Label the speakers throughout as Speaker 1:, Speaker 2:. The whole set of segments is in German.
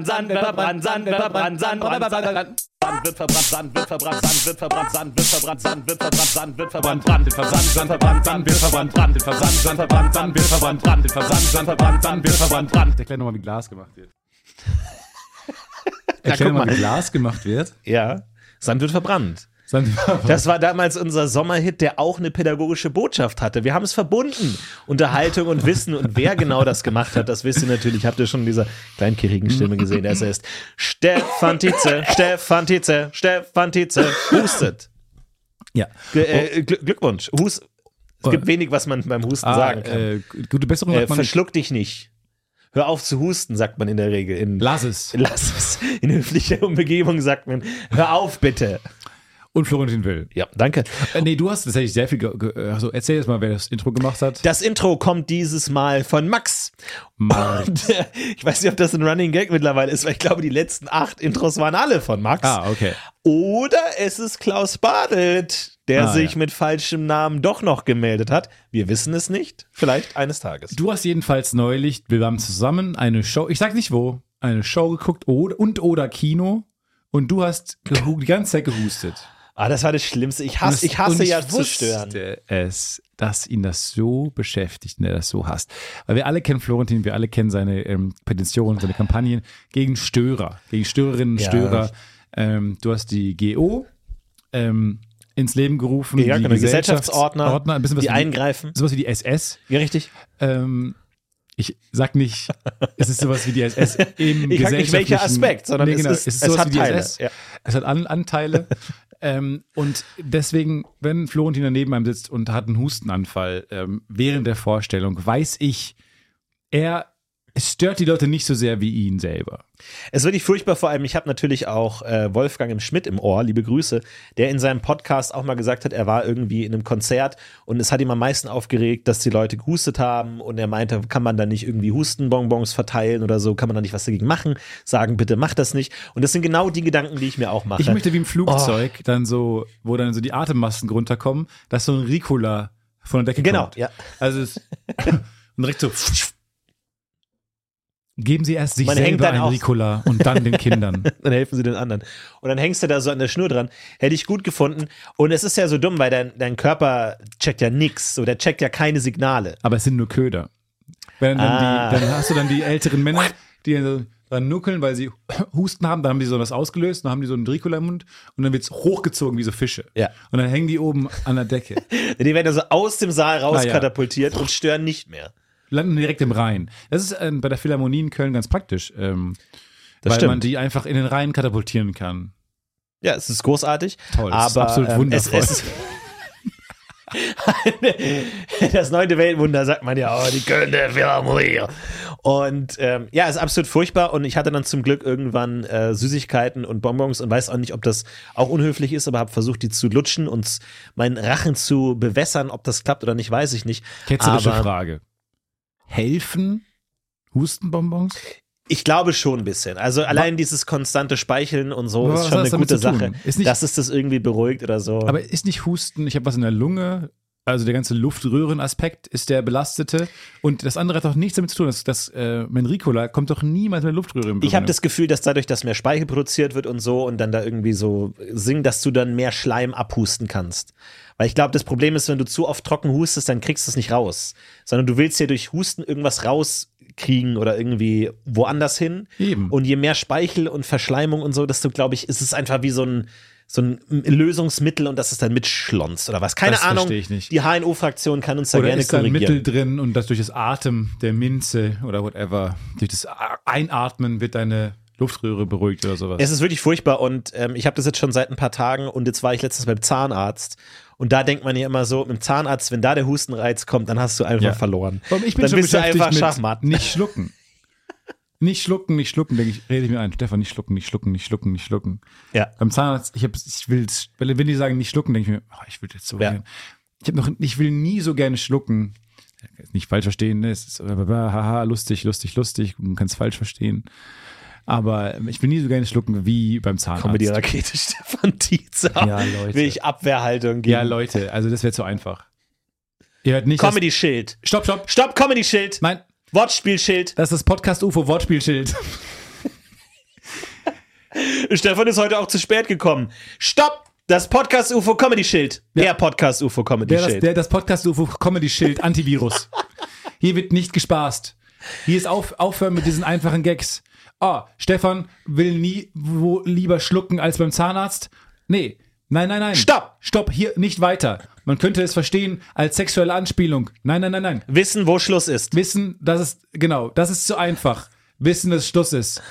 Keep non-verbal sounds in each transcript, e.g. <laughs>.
Speaker 1: Sand wird verbrannt, Sand wird verbrannt, Sand wird verbrannt. Sand wird verbrannt, Sand wird verbrannt, Sand wird verbrannt, Sand wird verbrannt, Sand wird verbrannt, Sand wird verbrannt, Brand wird verbrannt, Sand verbrannt, Sand wird verbrannt, Brand wird verbrannt, Sand verbrannt, Sand wird verbrannt, Brand wird verbrannt, Sand verbrannt, Sand wird verbrannt, Brand.
Speaker 2: Erklär nochmal, wie Glas gemacht wird. Erklär nochmal, wie Glas gemacht wird.
Speaker 3: Ja, Sand wird verbrannt. Das war damals unser Sommerhit, der auch eine pädagogische Botschaft hatte. Wir haben es verbunden. Unterhaltung und Wissen. Und wer genau das gemacht hat, das wisst ihr natürlich. Habt ihr schon in dieser kleinkirigen Stimme gesehen. Es ist Stefan Tietze, Stefan Tietze, Stefan Tietze. Hustet.
Speaker 2: Ja.
Speaker 3: G äh, Gl Glückwunsch. Hus es gibt wenig, was man beim Husten
Speaker 2: Ah,
Speaker 3: sagen kann.
Speaker 2: äh, gute Besserung
Speaker 3: Äh,
Speaker 2: nicht.
Speaker 3: verschluck dich nicht. Hör auf zu husten, sagt man in der Regel. In,
Speaker 2: Lass es.
Speaker 3: lass es. In höflicher Umgebung sagt man, hör auf bitte.
Speaker 2: Und Florentin Will.
Speaker 3: Ja, danke.
Speaker 2: Äh, nee, du hast tatsächlich sehr viel. Ge also erzähl jetzt mal, wer das Intro gemacht hat.
Speaker 3: Das Intro kommt dieses Mal von Max.
Speaker 2: Mark.
Speaker 3: Und, äh, ich weiß nicht, ob das ein Running Gag mittlerweile ist, weil ich glaube, die letzten acht Intros waren alle von Max.
Speaker 2: Ah, okay.
Speaker 3: Oder es ist Klaus Badelt, der
Speaker 2: Ah,
Speaker 3: sich
Speaker 2: ja.
Speaker 3: mit falschem Namen doch noch gemeldet hat. Wir wissen es nicht. Vielleicht eines Tages.
Speaker 2: Du hast jedenfalls neulich, wir haben zusammen eine Show, ich sag nicht wo, eine Show geguckt oder, und oder Kino und du hast die ganze Zeit gehustet.
Speaker 3: Ah, das war das Schlimmste. Ich hasse,
Speaker 2: es-
Speaker 3: ich hasse
Speaker 2: und
Speaker 3: ja zu stören.
Speaker 2: es, dass ihn das so beschäftigt und er das so hasst. Weil wir alle kennen Florentin, wir alle kennen seine ähm, Petitionen, seine Kampagnen gegen Störer, gegen Störerinnen und
Speaker 3: Ja.
Speaker 2: Störer. Ähm, du hast die GO ähm, ins Leben gerufen.
Speaker 3: Ja,
Speaker 2: die
Speaker 3: genau, Gesellschaftsordner,
Speaker 2: Ordner, ein bisschen was
Speaker 3: die
Speaker 2: wie
Speaker 3: eingreifen.
Speaker 2: sowas wie die SS.
Speaker 3: Ja, richtig.
Speaker 2: Ähm, ich sag nicht, es ist sowas wie die SS im
Speaker 3: Ich sag nicht, welcher
Speaker 2: gesellschaftlichen-
Speaker 3: Aspekt, sondern
Speaker 2: nee,
Speaker 3: es
Speaker 2: genau,
Speaker 3: ist- es
Speaker 2: sowas
Speaker 3: hat
Speaker 2: wie die
Speaker 3: Teile, ja.
Speaker 2: Es hat An Anteile. <laughs> ähm, und deswegen, wenn Florentin neben einem sitzt und hat einen Hustenanfall ähm, während der Vorstellung, weiß ich, er es stört die Leute nicht so sehr wie ihn selber.
Speaker 3: Es ist wirklich furchtbar, vor allem, ich habe natürlich auch äh, Wolfgang im Schmidt im Ohr, liebe Grüße, der in seinem Podcast auch mal gesagt hat, er war irgendwie in einem Konzert und es hat ihm am meisten aufgeregt, dass die Leute gehustet haben und er meinte, kann man da nicht irgendwie Hustenbonbons verteilen oder so, kann man da nicht was dagegen machen, sagen, bitte mach das nicht. Und das sind genau die Gedanken, die ich mir auch mache.
Speaker 2: Ich möchte wie im Flugzeug
Speaker 3: Oh.
Speaker 2: dann so, wo dann so die Atemmasken runterkommen, dass so ein Ricola von der Decke
Speaker 3: Genau,
Speaker 2: kommt.
Speaker 3: ja.
Speaker 2: Also es <laughs> und direkt so Geben Sie erst sich
Speaker 3: Man
Speaker 2: selber ein Ricola und dann den Kindern. <laughs>
Speaker 3: dann helfen sie den anderen. Und dann hängst du da so an der Schnur dran. Hätte ich gut gefunden. Und es ist ja so dumm, weil dein, dein Körper checkt ja nix. So, der checkt ja keine Signale.
Speaker 2: Aber es sind nur Köder. Wenn dann,
Speaker 3: Ah.
Speaker 2: die, dann hast du dann die älteren Männer, die dann nuckeln, weil sie <clears throat> Husten haben, dann haben die so was ausgelöst, dann haben die so einen Ricola im Mund und dann wird's hochgezogen wie so Fische.
Speaker 3: Ja.
Speaker 2: Und dann hängen die oben an der Decke. <laughs>
Speaker 3: Die werden ja so aus dem Saal
Speaker 2: ja.
Speaker 3: rauskatapultiert und stören nicht mehr.
Speaker 2: Landen direkt im Rhein. Das ist ähm, bei der Philharmonie in Köln ganz praktisch, ähm, weil
Speaker 3: stimmt.
Speaker 2: man die einfach in den Rhein katapultieren kann.
Speaker 3: Ja, es ist großartig.
Speaker 2: Toll, es ist
Speaker 3: aber,
Speaker 2: absolut
Speaker 3: ähm,
Speaker 2: wundervoll.
Speaker 3: Es, <laughs> es das neunte Weltwunder sagt man ja, oh, die Kölner Philharmonie. Und ähm, ja, ist absolut furchtbar. Und ich hatte dann zum Glück irgendwann äh, Süßigkeiten und Bonbons und weiß auch nicht, ob das auch unhöflich ist, aber habe versucht, die zu lutschen und meinen Rachen zu bewässern. Ob das klappt oder nicht, weiß ich nicht.
Speaker 2: Ketzerische
Speaker 3: aber
Speaker 2: Frage. Helfen Hustenbonbons?
Speaker 3: Ich glaube schon ein bisschen. Also allein dieses konstante Speicheln und so
Speaker 2: Aber
Speaker 3: ist schon eine gute? Sache.
Speaker 2: Ist nicht-
Speaker 3: dass es das irgendwie beruhigt oder so.
Speaker 2: Aber ist nicht Husten, ich habe was in der Lunge, also der ganze Luftröhrenaspekt ist der belastete und das andere hat doch nichts damit zu tun. Das, das äh, Menricola kommt doch niemals mit der Luftröhre im
Speaker 3: Ich habe das Gefühl, dass dadurch, dass mehr Speichel produziert wird und so und dann da irgendwie so singen, dass du dann mehr Schleim abhusten kannst. Weil ich glaube, das Problem ist, wenn du zu oft trocken hustest, dann kriegst du es nicht raus. Sondern du willst ja durch Husten irgendwas rauskriegen oder irgendwie woanders hin.
Speaker 2: Eben.
Speaker 3: Und je mehr Speichel und Verschleimung und so, desto, glaube ich, ist es einfach wie so ein, so ein Lösungsmittel und das ist dann mitschlonzt oder was. Keine
Speaker 2: Das
Speaker 3: Ahnung.
Speaker 2: verstehe ich nicht.
Speaker 3: Die HNO-Fraktion kann uns da
Speaker 2: Oder
Speaker 3: gerne
Speaker 2: ist da ein
Speaker 3: korrigieren.
Speaker 2: Mittel drin und das durch das Atem der Minze oder whatever, durch das Einatmen wird deine Luftröhre beruhigt oder sowas.
Speaker 3: Es ist wirklich furchtbar und ähm, ich habe das jetzt schon seit ein paar Tagen und jetzt war ich letztens beim Zahnarzt und da denkt man ja immer so, mit dem Zahnarzt, wenn da der Hustenreiz kommt, dann hast du einfach
Speaker 2: Ja.
Speaker 3: verloren.
Speaker 2: Warum? Ich bin
Speaker 3: dann
Speaker 2: schon
Speaker 3: bist du einfach
Speaker 2: mit
Speaker 3: Schachmatt.
Speaker 2: nicht schlucken. Nicht schlucken, nicht schlucken, denke ich, rede ich mir ein. Stefan, nicht schlucken, nicht schlucken, nicht schlucken, nicht schlucken.
Speaker 3: Ja.
Speaker 2: Beim Zahnarzt, ich, hab, ich will, wenn die sagen nicht schlucken, denke ich mir, oh, ich will jetzt so
Speaker 3: Ja.
Speaker 2: gern. Ich habe noch, ich will nie so gerne schlucken. Nicht falsch verstehen, ne? Es ist haha, lustig, lustig, lustig. Man kann es falsch verstehen. Aber ich will nie so gerne schlucken wie beim Zahnarzt.
Speaker 3: Comedy-Rakete <laughs> Stefan Tietze.
Speaker 2: Ja, Leute.
Speaker 3: Will ich Abwehrhaltung geben.
Speaker 2: Ja, Leute, also das wäre zu einfach. Ihr hört nicht.
Speaker 3: Comedy-Schild.
Speaker 2: Stopp, stopp.
Speaker 3: Stopp, Comedy-Schild.
Speaker 2: Nein,
Speaker 3: Wortspiel-Schild.
Speaker 2: das ist das Podcast UFO Wortspielschild.
Speaker 3: Stefan ist heute auch zu spät gekommen. Stopp! Das Podcast UFO Comedy Schild. Der Podcast UFO Comedy
Speaker 2: Der,
Speaker 3: Schild.
Speaker 2: der das Podcast UFO Comedy Schild Antivirus. Hier wird nicht gespaßt. Hier ist auf, aufhören mit diesen einfachen Gags. Oh, Stefan will nie wo lieber schlucken als beim Zahnarzt. Nee, nein, nein, nein.
Speaker 3: Stopp!
Speaker 2: Stopp, hier nicht weiter. Man könnte es verstehen als sexuelle Anspielung. Nein, nein, nein, nein.
Speaker 3: Wissen, wo Schluss ist.
Speaker 2: Wissen, das ist, genau, das ist zu einfach. Wissen, dass Schluss ist.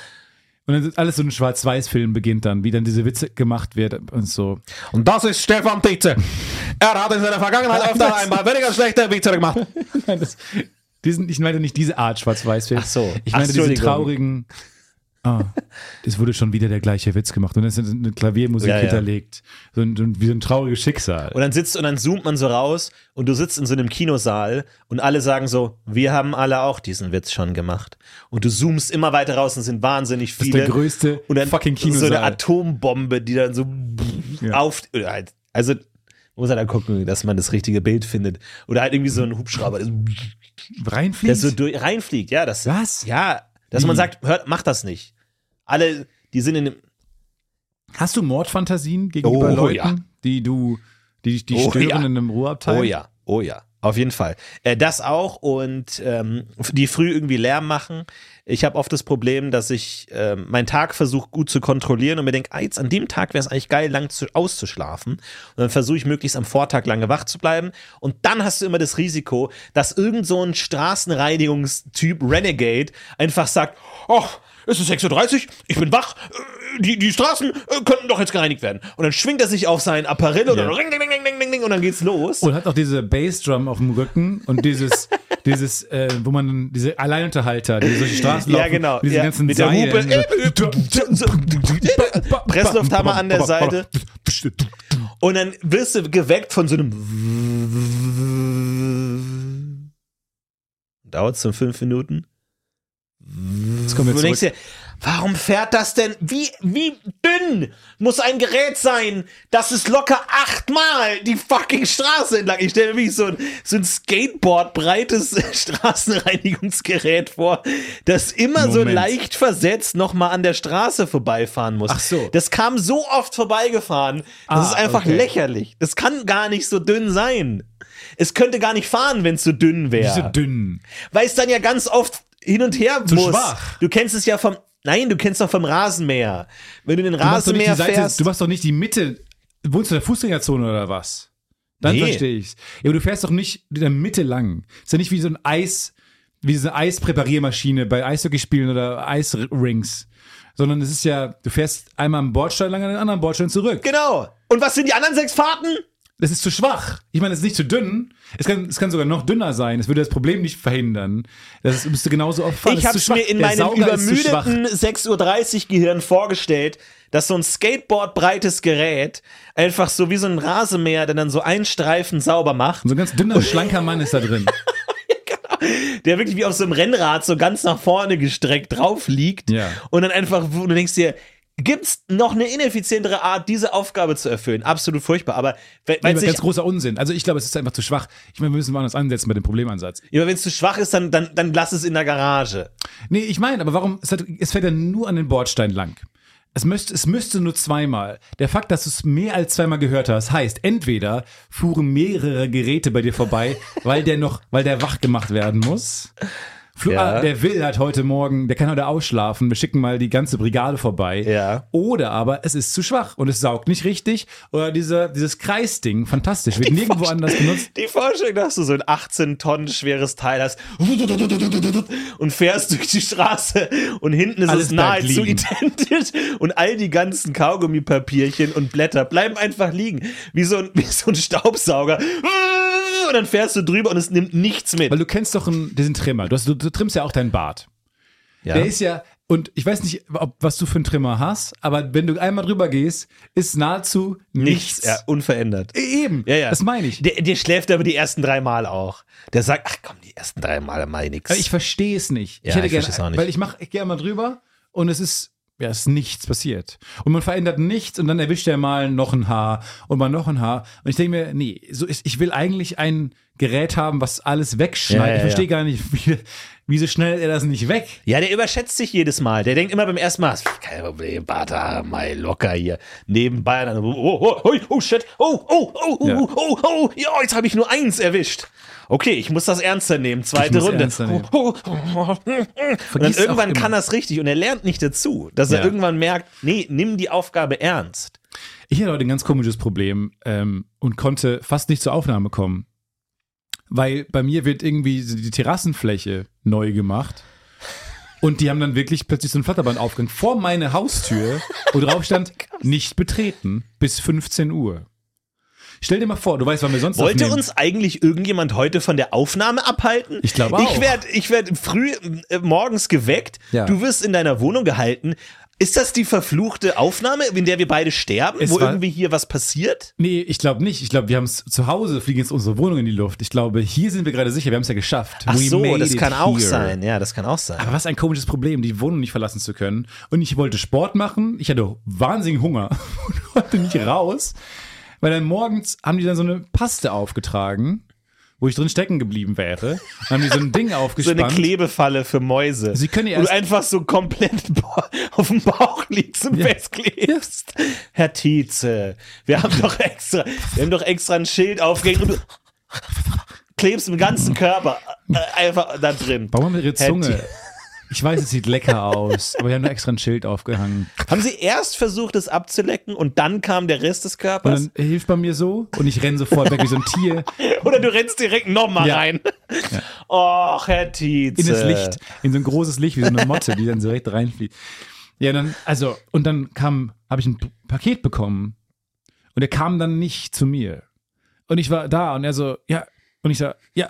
Speaker 2: Und dann ist alles so ein Schwarz-Weiß-Film beginnt dann, wie dann diese Witze gemacht werden und so.
Speaker 3: Und das ist Stefan Tietze. Er hat in seiner Vergangenheit öfter einmal weniger schlechte Witze gemacht. <laughs>
Speaker 2: Nein, das, diesen, ich meine nicht diese Art Schwarz-Weiß-Film.
Speaker 3: Ach so.
Speaker 2: Ich meine diese traurigen. Ah, es wurde schon wieder der gleiche Witz gemacht und es ist eine Klaviermusik
Speaker 3: Ja, ja.
Speaker 2: hinterlegt. So ein, so ein, wie so ein trauriges Schicksal.
Speaker 3: Und dann sitzt und dann zoomt man so raus und du sitzt in so einem Kinosaal und alle sagen so, wir haben alle auch diesen Witz schon gemacht. Und du zoomst immer weiter raus und sind wahnsinnig
Speaker 2: Das ist
Speaker 3: viele.
Speaker 2: der größte
Speaker 3: und dann
Speaker 2: fucking
Speaker 3: so eine
Speaker 2: Kinosaal.
Speaker 3: Atombombe, die dann so
Speaker 2: Ja.
Speaker 3: auf. halt- Also muss er dann gucken, dass man das richtige Bild findet. Oder halt irgendwie so ein Hubschrauber, der so, der
Speaker 2: Reinfliegt?
Speaker 3: so durch, reinfliegt. Ja, das.
Speaker 2: Was?
Speaker 3: Ja, dass man sagt, hört, mach das nicht. Alle, die sind in dem.
Speaker 2: Hast du Mordfantasien gegenüber
Speaker 3: Oh,
Speaker 2: Leuten,
Speaker 3: ja.
Speaker 2: die du, die die
Speaker 3: Oh,
Speaker 2: stören
Speaker 3: ja.
Speaker 2: in einem Ruheabteil?
Speaker 3: Oh ja, oh ja. Auf jeden Fall. Äh, das auch und ähm, die früh irgendwie Lärm machen. Ich habe oft das Problem, dass ich ähm, meinen Tag versuche gut zu kontrollieren und mir denke, ah, jetzt an dem Tag wäre es eigentlich geil, lang zu, auszuschlafen. Und dann versuche ich möglichst am Vortag lange wach zu bleiben. Und dann hast du immer das Risiko, dass irgend so ein Straßenreinigungstyp Renegade einfach sagt, oh, es ist 6.30 Uhr, ich bin wach, äh, die, die Straßen äh, könnten doch jetzt gereinigt werden. Und dann schwingt er sich auf sein Apparell und
Speaker 2: Ja.
Speaker 3: dann ring, ding, ding, ding, ding, ding, und dann geht's los.
Speaker 2: Und hat auch diese Bassdrum auf dem Rücken und dieses, <laughs> dieses, äh, wo man dann- diese Alleinunterhalter, die durch die Straßen laufen,
Speaker 3: Ja, genau.
Speaker 2: diese
Speaker 3: ja,
Speaker 2: ganzen
Speaker 3: mit der. Hupe. Presslufthammer an der Seite. Und dann wirst du geweckt von so einem. <laughs> Dauert es so fünf Minuten?
Speaker 2: Jetzt kommen wir zurück.
Speaker 3: dir, warum fährt das denn? Wie, wie dünn muss ein Gerät sein, dass es locker achtmal die fucking Straße entlang. Ich stelle mir wie so ein, so ein Skateboard breites <laughs> Straßenreinigungsgerät vor, das immer so
Speaker 2: Moment.
Speaker 3: leicht versetzt nochmal an der Straße vorbeifahren muss.
Speaker 2: Ach so.
Speaker 3: Das kam so oft vorbeigefahren. Das
Speaker 2: Ah,
Speaker 3: ist einfach
Speaker 2: okay.
Speaker 3: lächerlich. Das kann gar nicht so dünn sein. Es könnte gar nicht fahren, wenn es so dünn wäre
Speaker 2: Diese dünnen.
Speaker 3: weil es dann ja ganz oft hin und her
Speaker 2: Zu
Speaker 3: muss.
Speaker 2: schwach.
Speaker 3: Du kennst es ja vom, nein, du kennst doch vom Rasenmäher. Wenn du den
Speaker 2: Du
Speaker 3: Rasenmäher
Speaker 2: Seite,
Speaker 3: fährst,
Speaker 2: du machst doch nicht die Mitte. Wohnst du in der Fußgängerzone oder was? Dann
Speaker 3: Nee.
Speaker 2: verstehe ich's. Ja, aber du fährst doch nicht in der Mitte lang. Ist ja nicht wie so ein Eis, wie diese Eispräpariermaschine bei Eishockeyspielen oder Eisrings. Sondern es ist ja, du fährst einmal am Bordstein lang an den anderen Bordstein zurück.
Speaker 3: genau. Und was sind die anderen sechs Fahrten?
Speaker 2: Das ist zu schwach. Ich meine, es ist nicht zu dünn. Es kann, es kann sogar noch dünner sein. Es würde das Problem nicht verhindern. Das müsste genauso oft fahren.
Speaker 3: ich habe es mir in
Speaker 2: Der
Speaker 3: meinem
Speaker 2: Sauger
Speaker 3: übermüdeten 6.30 Uhr Gehirn vorgestellt, dass so ein Skateboard-breites Gerät einfach so wie so ein Rasenmäher, der dann so einen Streifen sauber macht,
Speaker 2: Und so ein ganz dünner, schlanker Mann ist da drin. <laughs>
Speaker 3: der wirklich wie auf so einem Rennrad so ganz nach vorne gestreckt drauf liegt
Speaker 2: Ja.
Speaker 3: und dann einfach, wo du denkst dir, gibt's noch eine ineffizientere Art, diese Aufgabe zu erfüllen? Absolut furchtbar, aber
Speaker 2: aber
Speaker 3: es
Speaker 2: ganz großer Unsinn. Also ich glaube, es ist einfach zu schwach. Ich meine, wir müssen woanders ansetzen bei dem Problemansatz.
Speaker 3: Ja, aber wenn es zu schwach ist, dann, dann, dann lass es in der Garage.
Speaker 2: Nee, ich meine, aber warum, es, hat, es fährt ja nur an den Bordstein lang. Es müsste, es müsste nur zweimal. Der Fakt, dass du es mehr als zweimal gehört hast, heißt, entweder fuhren mehrere Geräte bei dir vorbei, <laughs> weil der noch, weil der wach gemacht werden muss. Flo,
Speaker 3: Ja.
Speaker 2: ah, der will halt heute Morgen, der kann heute ausschlafen, wir schicken mal die ganze Brigade vorbei.
Speaker 3: Ja.
Speaker 2: Oder aber es ist zu schwach und es saugt nicht richtig. Oder dieser, dieses Kreisding, fantastisch, wird nirgendwo anders benutzt. <laughs>
Speaker 3: Die Vorstellung, dass du so ein 18 Tonnen schweres Teil hast und fährst durch die Straße und hinten ist
Speaker 2: Alles
Speaker 3: es nahezu
Speaker 2: liegen.
Speaker 3: identisch und all die ganzen Kaugummipapierchen und Blätter bleiben einfach liegen. Wie so ein, wie so ein Staubsauger. Und dann fährst du drüber und es nimmt nichts mit.
Speaker 2: Weil du kennst doch einen, diesen Trimmer. Du, hast, du, du trimmst ja auch deinen Bart.
Speaker 3: Ja.
Speaker 2: Der ist ja, und ich weiß nicht, ob, was du für einen Trimmer hast, aber wenn du einmal drüber gehst, ist nahezu nichts.
Speaker 3: nichts, ja, unverändert.
Speaker 2: Eben,
Speaker 3: Ja, ja.
Speaker 2: das meine ich.
Speaker 3: Der, der schläft aber die ersten drei Mal auch. Der sagt, ach komm, die ersten drei Mal mal nix.
Speaker 2: Aber ich verstehe es nicht.
Speaker 3: Ja,
Speaker 2: hätte
Speaker 3: ich
Speaker 2: gerne-
Speaker 3: nicht.
Speaker 2: Weil ich mache, ich gehe einmal drüber und es ist, ja, es ist nichts passiert. Und man verändert nichts und dann erwischt er mal noch ein Haar und mal noch ein Haar. Und ich denke mir, nee, so ist, ich will eigentlich ein Gerät haben, was alles wegschneidet.
Speaker 3: Ja, ja,
Speaker 2: ich verstehe
Speaker 3: ja.
Speaker 2: gar nicht, wie, wie so schnell er das nicht weg.
Speaker 3: Ja, der überschätzt sich jedes Mal. Der denkt immer beim ersten Mal, kein Problem, Bata, mal locker hier. Nebenbei dann, oh, oh, oh, oh, shit, oh, oh, oh, oh,
Speaker 2: Ja.
Speaker 3: oh, oh, oh, ja, jetzt habe ich nur eins erwischt. Okay, ich muss das ernster nehmen. Zweite Runde.
Speaker 2: nehmen.
Speaker 3: Oh, oh, oh, und dann irgendwann kann er es richtig und er lernt nicht dazu, dass er
Speaker 2: Ja.
Speaker 3: irgendwann merkt, nee, nimm die Aufgabe ernst.
Speaker 2: Ich hatte heute ein ganz komisches Problem ähm, und konnte fast nicht zur Aufnahme kommen. Weil bei mir wird irgendwie die Terrassenfläche neu gemacht. Und die haben dann wirklich plötzlich so ein Flatterband aufgegangen vor meine Haustür, wo <laughs> drauf stand, nicht betreten bis 15 Uhr. Stell dir mal vor, du weißt, wann wir sonst
Speaker 3: Wollte
Speaker 2: aufnehmen.
Speaker 3: uns eigentlich irgendjemand heute von der Aufnahme abhalten?
Speaker 2: Ich glaube auch.
Speaker 3: Ich werde ich werd früh äh, morgens geweckt.
Speaker 2: Ja.
Speaker 3: Du wirst in deiner Wohnung gehalten. Ist das die verfluchte Aufnahme, in der wir beide sterben,
Speaker 2: Es
Speaker 3: wo irgendwie hier was passiert?
Speaker 2: Nee, ich glaube nicht. Ich glaube, wir haben es zu Hause, fliegen jetzt unsere Wohnung in die Luft. Ich glaube, hier sind wir gerade sicher, wir haben es ja geschafft.
Speaker 3: Ach
Speaker 2: We
Speaker 3: so, das kann auch
Speaker 2: here.
Speaker 3: sein. Ja, das kann auch sein.
Speaker 2: Aber was ein komisches Problem, die Wohnung nicht verlassen zu können. Und ich wollte Sport machen. Ich hatte wahnsinnigen Hunger <laughs> und konnte nicht raus. Weil dann morgens haben die dann so eine Paste aufgetragen, wo ich drin stecken geblieben wäre. Dann haben die so ein Ding <laughs>
Speaker 3: so
Speaker 2: aufgespannt.
Speaker 3: eine Klebefalle für Mäuse.
Speaker 2: Sie können ja erst-
Speaker 3: einfach so komplett <laughs> auf dem Bauch liegst und
Speaker 2: Ja.
Speaker 3: festklebst. Herr Tietze, wir haben doch extra, wir haben doch extra ein Schild aufgehängt und du klebst im ganzen Körper äh, einfach da drin.
Speaker 2: Warum haben ihre Zunge? Ich weiß, es sieht lecker aus, aber wir haben da extra ein Schild aufgehangen.
Speaker 3: Haben Sie erst versucht, es abzulecken und dann kam der Rest des
Speaker 2: Und
Speaker 3: Körpers?
Speaker 2: dann hilft bei mir so und ich renne sofort weg wie so ein Tier <laughs>
Speaker 3: Oder du rennst direkt nochmal
Speaker 2: Ja.
Speaker 3: rein? Och, Herr Tietze.
Speaker 2: in das Licht, in so ein großes Licht wie so eine Motte, die dann so direkt reinfliegt. Ja, dann, also, und dann kam, habe ich ein Paket bekommen und er kam dann nicht zu mir. Und ich war da und er so, ja, und ich so, ja,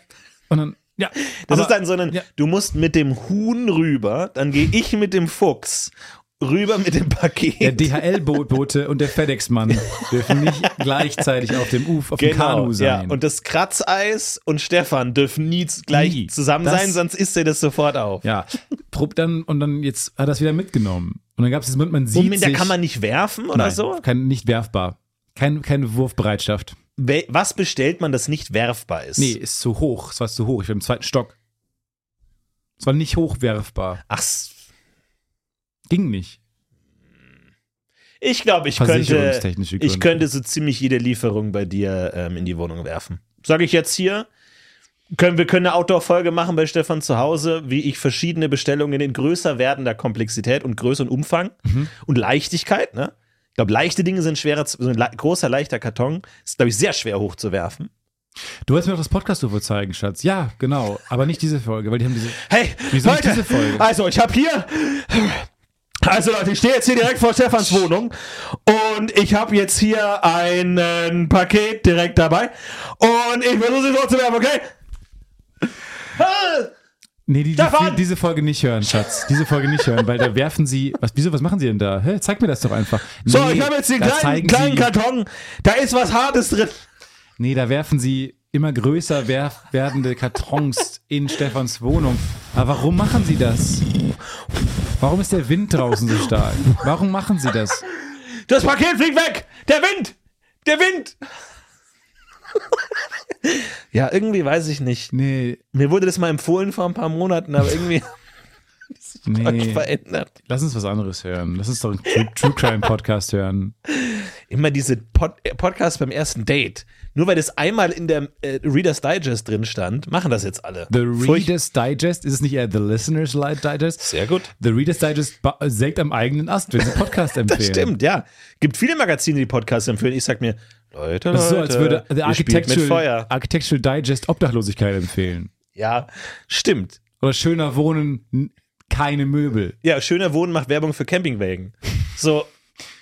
Speaker 2: und dann, ja.
Speaker 3: Das
Speaker 2: aber-
Speaker 3: ist dann so ein,
Speaker 2: ja.
Speaker 3: du musst mit dem Huhn rüber, dann gehe ich mit dem Fuchs rüber mit dem Paket.
Speaker 2: der DHL-Bote und der FedEx-Mann <laughs> dürfen nicht gleichzeitig auf dem Uf, auf dem Kanu
Speaker 3: Genau, ja.
Speaker 2: sein.
Speaker 3: Und das Kratzeis und Stefan dürfen nie gleich
Speaker 2: Nie.
Speaker 3: zusammen
Speaker 2: Das-
Speaker 3: sein, sonst isst er das sofort auf.
Speaker 2: ja, Prob dann, und dann jetzt hat er es wieder mitgenommen. Und dann gab es das, man sieht
Speaker 3: Moment, da
Speaker 2: sich,
Speaker 3: kann man nicht werfen oder
Speaker 2: nein,
Speaker 3: so?
Speaker 2: kein, nicht werfbar. Kein, keine Wurfbereitschaft.
Speaker 3: Was bestellt man, das nicht werfbar ist?
Speaker 2: Nee, ist zu hoch. Es war zu hoch. Ich war im zweiten Stock. Es war nicht hochwerfbar.
Speaker 3: Ach,
Speaker 2: Ging nicht.
Speaker 3: ich glaube, ich könnte, ich könnte so ziemlich jede Lieferung bei dir ähm, in die Wohnung werfen. Sage ich jetzt hier. Können, wir können eine Outdoor-Folge machen bei Stefan zu Hause, wie ich verschiedene Bestellungen in größer werdender Komplexität und Größe und Umfang
Speaker 2: Mhm.
Speaker 3: und Leichtigkeit, ne? Ich glaube, leichte Dinge sind schwerer, zu- so ein großer, leichter Karton ist, glaube ich, sehr schwer hochzuwerfen.
Speaker 2: Du wolltest mir doch das Podcast-UFO zeigen, Schatz. Ja, genau. Aber nicht diese Folge, weil die haben diese.
Speaker 3: Hey,
Speaker 2: Wieso nicht
Speaker 3: Leute,
Speaker 2: diese Folge?
Speaker 3: also ich habe hier, also Leute, ich stehe jetzt hier direkt vor Stefans Wohnung und ich habe jetzt hier ein äh, Paket direkt dabei und ich versuche sie hochzuwerfen, okay?
Speaker 2: Nee, die, die,
Speaker 3: Stefan!
Speaker 2: diese Folge nicht hören, Schatz. Diese Folge nicht hören, weil da werfen sie. Was, wieso, was machen sie denn da? Hä, zeig mir das doch einfach.
Speaker 3: So,
Speaker 2: Nee,
Speaker 3: ich habe jetzt den kleinen, kleinen
Speaker 2: sie,
Speaker 3: Karton, da ist was Hartes drin.
Speaker 2: Nee, da werfen sie immer größer werdende Kartons in Stefans Wohnung. Aber warum machen sie das? Warum ist der Wind draußen so stark? Warum machen sie das?
Speaker 3: Das Paket fliegt weg! Der Wind! Der Wind! Ja, irgendwie weiß ich nicht.
Speaker 2: Nee,
Speaker 3: Mir wurde das mal empfohlen vor ein paar Monaten, aber irgendwie <laughs> hat sich
Speaker 2: nee.
Speaker 3: verändert.
Speaker 2: Lass uns was anderes hören. Lass uns doch einen True, True Crime Podcast hören.
Speaker 3: Immer diese Pod äh, Podcasts beim ersten Date. Nur weil das einmal in der äh, Reader's Digest drin stand, machen das jetzt alle.
Speaker 2: The Reader's Digest, ist es nicht eher The Listener's Digest?
Speaker 3: Sehr gut.
Speaker 2: The Reader's Digest ba- sägt am eigenen Ast, wenn sie Podcast <laughs> empfehlen.
Speaker 3: Das stimmt, ja. Gibt viele Magazine, die Podcasts empfehlen. Ich sag mir, Leute,
Speaker 2: Das ist so, als würde
Speaker 3: mit
Speaker 2: Architectural. Architectural Digest Obdachlosigkeit empfehlen.
Speaker 3: Ja, stimmt.
Speaker 2: Oder schöner Wohnen, keine Möbel.
Speaker 3: Ja, schöner Wohnen macht Werbung für Campingwagen. So,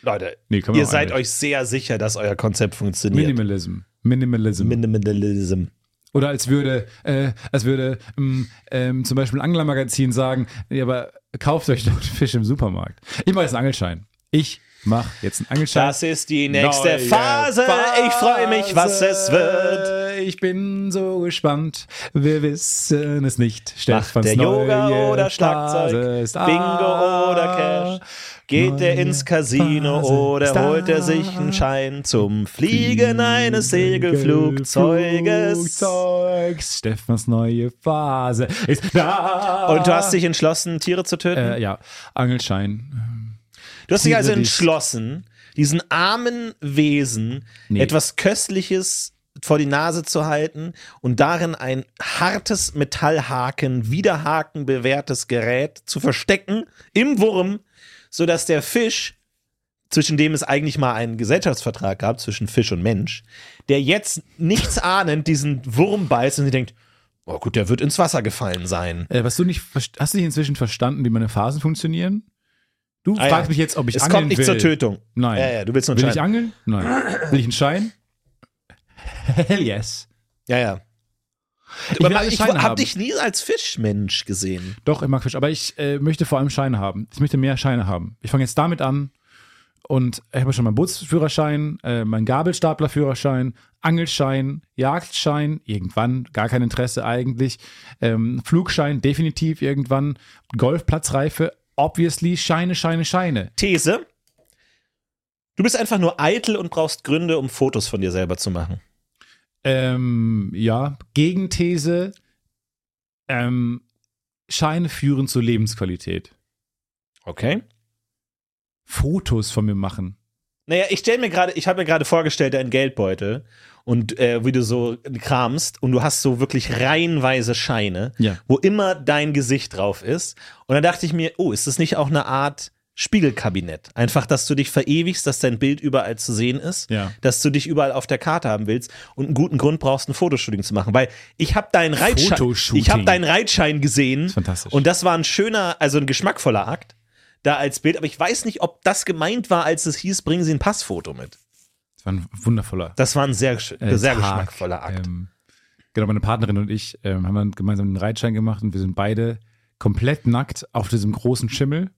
Speaker 3: Leute,
Speaker 2: Nee,
Speaker 3: ihr seid
Speaker 2: eigentlich.
Speaker 3: euch sehr sicher, dass euer Konzept funktioniert.
Speaker 2: Minimalism. Minimalism.
Speaker 3: Minimalism.
Speaker 2: Oder als würde, äh, als würde ähm, ähm, zum Beispiel ein Anglermagazin sagen, ja, aber kauft euch doch Fisch im Supermarkt. Ich mache jetzt einen Angelschein. Ich mache jetzt einen Angelschein.
Speaker 3: Das ist die nächste
Speaker 2: Neue
Speaker 3: Phase. Ich freue mich, was es wird.
Speaker 2: ich bin so gespannt. Wir wissen es nicht. Stefans
Speaker 3: der Yoga oder
Speaker 2: Phase
Speaker 3: Schlagzeug,
Speaker 2: ist
Speaker 3: Bingo oder Cash? Geht er ins Casino
Speaker 2: Phase
Speaker 3: oder holt er sich einen Schein zum Fliegen eines Segelflugzeuges?
Speaker 2: Flugzeugs. Stefans neue Phase ist da.
Speaker 3: Und du hast dich entschlossen, Tiere zu töten?
Speaker 2: Äh, ja, Angelschein.
Speaker 3: Du hast dich also entschlossen, diesen armen Wesen
Speaker 2: Nee.
Speaker 3: etwas Köstliches vor die Nase zu halten und darin ein hartes Metallhaken, Widerhaken bewährtes Gerät zu verstecken im Wurm, sodass der Fisch, zwischen dem es eigentlich mal einen Gesellschaftsvertrag gab, zwischen Fisch und Mensch, der jetzt nichts <laughs> ahnend diesen Wurm beißt und sie denkt, oh gut, der wird ins Wasser gefallen sein.
Speaker 2: Äh, was du nicht, hast du nicht inzwischen verstanden, wie meine Phasen funktionieren? Du
Speaker 3: Ah, ja.
Speaker 2: fragst mich jetzt, ob ich
Speaker 3: Es
Speaker 2: angeln
Speaker 3: kommt nicht
Speaker 2: will.
Speaker 3: zur Tötung.
Speaker 2: Nein.
Speaker 3: Ja, ja, du willst nur
Speaker 2: Will ich angeln? Nein. Will ich einen Schein? Hell yes.
Speaker 3: Ja, ja.
Speaker 2: Ich will
Speaker 3: Aber ich habe dich nie als Fischmensch gesehen.
Speaker 2: Doch, ich mag Fisch, aber ich äh, möchte vor allem Scheine haben. Ich möchte mehr Scheine haben. Ich fange jetzt damit an und ich habe schon meinen Bootsführerschein, äh, meinen Gabelstaplerführerschein, Angelschein, Jagdschein, irgendwann, gar kein Interesse eigentlich, ähm, Flugschein, definitiv irgendwann, Golfplatzreife, obviously, Scheine, Scheine, Scheine.
Speaker 3: These. Du bist einfach nur eitel und brauchst Gründe, um Fotos von dir selber zu machen.
Speaker 2: Ähm, ja, Gegenthese, ähm, Scheine führen zur Lebensqualität.
Speaker 3: Okay.
Speaker 2: Fotos von mir machen.
Speaker 3: Naja, ich stelle mir gerade, ich habe mir gerade vorgestellt, deinen Geldbeutel und äh, wie du so kramst und du hast so wirklich reihenweise Scheine,
Speaker 2: Ja.
Speaker 3: wo immer dein Gesicht drauf ist. Und dann dachte ich mir, oh, ist das nicht auch eine Art Spiegelkabinett? Einfach, dass du dich verewigst, dass dein Bild überall zu sehen ist,
Speaker 2: Ja.
Speaker 3: dass du dich überall auf der Karte haben willst und einen guten Grund brauchst, ein Fotoshooting zu machen. Weil ich habe deinen Reitschein, ich habe deinen Reitschein gesehen
Speaker 2: ist fantastisch.
Speaker 3: und das war ein schöner, also ein geschmackvoller Akt da als Bild. Aber ich weiß nicht, ob das gemeint war, als es hieß, bringen Sie ein Passfoto mit.
Speaker 2: War ein wundervoller
Speaker 3: Das war ein sehr,
Speaker 2: äh,
Speaker 3: sehr
Speaker 2: Tag.
Speaker 3: geschmackvoller Akt.
Speaker 2: Ähm, genau, meine Partnerin und ich ähm, haben dann gemeinsam den Reitschein gemacht und wir sind beide komplett nackt auf diesem großen Schimmel.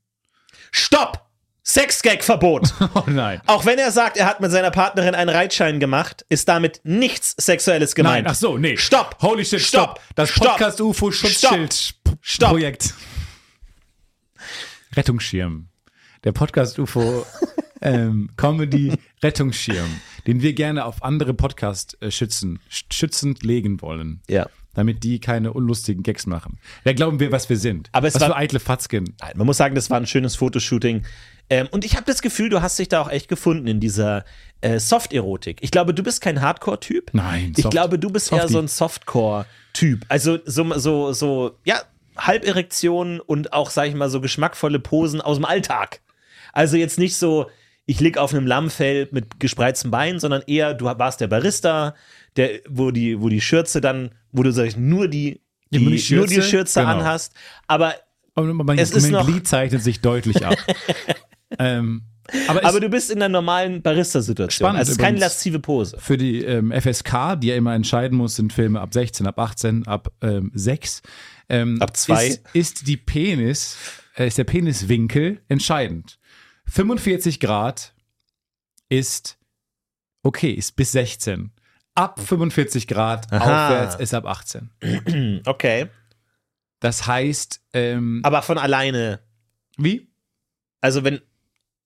Speaker 3: Stopp! Sexgag-Verbot! <laughs>
Speaker 2: Oh nein.
Speaker 3: Auch wenn er sagt, er hat mit seiner Partnerin einen Reitschein gemacht, ist damit nichts Sexuelles gemeint.
Speaker 2: Nein, ach so, nee.
Speaker 3: Stopp!
Speaker 2: Holy shit, stopp.
Speaker 3: Stopp.
Speaker 2: Das
Speaker 3: Stopp.
Speaker 2: Podcast UFO Schutzschild
Speaker 3: Stopp.
Speaker 2: Projekt. Rettungsschirm. Der Podcast UFO <laughs> ähm, Comedy Rettungsschirm, den wir gerne auf andere Podcast äh, schützen, sch- schützend legen wollen.
Speaker 3: Ja.
Speaker 2: Damit die keine unlustigen Gags machen. Wer glauben wir, was wir sind?
Speaker 3: Aber es
Speaker 2: was
Speaker 3: war-
Speaker 2: für eitle Fatzken.
Speaker 3: Man muss sagen, das war ein schönes Fotoshooting. Ähm, und ich habe das Gefühl, du hast dich da auch echt gefunden in dieser äh, Soft-Erotik. Ich glaube, du bist kein Hardcore-Typ.
Speaker 2: Nein,
Speaker 3: Ich
Speaker 2: soft-
Speaker 3: glaube, du bist eher
Speaker 2: Softie.
Speaker 3: so ein Softcore-Typ. Also so, so, so, ja, Halberektionen und auch, sag ich mal, so geschmackvolle Posen aus dem Alltag. Also jetzt nicht so, ich lieg auf einem Lammfell mit gespreizten Beinen, sondern eher, du warst der Barista, der, wo die, wo die Schürze dann, wo du sagst, nur die, die,
Speaker 2: Ja, nur
Speaker 3: nur
Speaker 2: die
Speaker 3: die
Speaker 2: Schürze,
Speaker 3: Schürze,
Speaker 2: genau.
Speaker 3: anhast. Aber,
Speaker 2: Aber mein,
Speaker 3: Es ist
Speaker 2: mein
Speaker 3: noch-
Speaker 2: Glied zeichnet sich deutlich ab. <laughs> ähm, aber,
Speaker 3: aber du bist in einer normalen Barista-Situation.
Speaker 2: Spannend
Speaker 3: Also es ist keine laszive Pose.
Speaker 2: für die ähm, FSK, die ja immer entscheiden muss, sind Filme ab 16, ab 18, ab ähm, 6. Ähm,
Speaker 3: Ab zwei.
Speaker 2: Ist, ist die Penis, äh, ist der Peniswinkel entscheidend. 45 Grad ist okay, ist bis 16. Ab 45 Grad
Speaker 3: Aha.
Speaker 2: aufwärts ist ab 18. <clears throat>
Speaker 3: Okay.
Speaker 2: Das heißt, ähm,
Speaker 3: Aber von alleine.
Speaker 2: wie?
Speaker 3: Also wenn,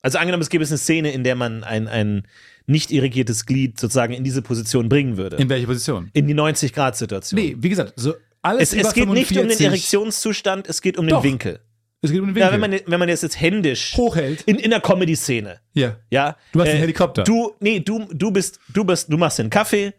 Speaker 3: also angenommen, es gäbe es eine Szene, in der man ein, ein nicht irrigiertes Glied sozusagen in diese Position bringen würde.
Speaker 2: In welcher Position?
Speaker 3: In die 90-Grad-Situation.
Speaker 2: Nee, wie gesagt, so alles
Speaker 3: Es, es geht nicht um den
Speaker 2: 45
Speaker 3: Erektionszustand, es geht um
Speaker 2: Doch.
Speaker 3: den Winkel.
Speaker 2: Es geht um den
Speaker 3: Ja,
Speaker 2: Winkel.
Speaker 3: wenn man, wenn man das jetzt händisch
Speaker 2: hochhält.
Speaker 3: in, in der Comedy-Szene,
Speaker 2: Ja.
Speaker 3: ja.
Speaker 2: Du hast einen Helikopter.
Speaker 3: Du, nee, du, du bist, du bist, du machst den Kaffee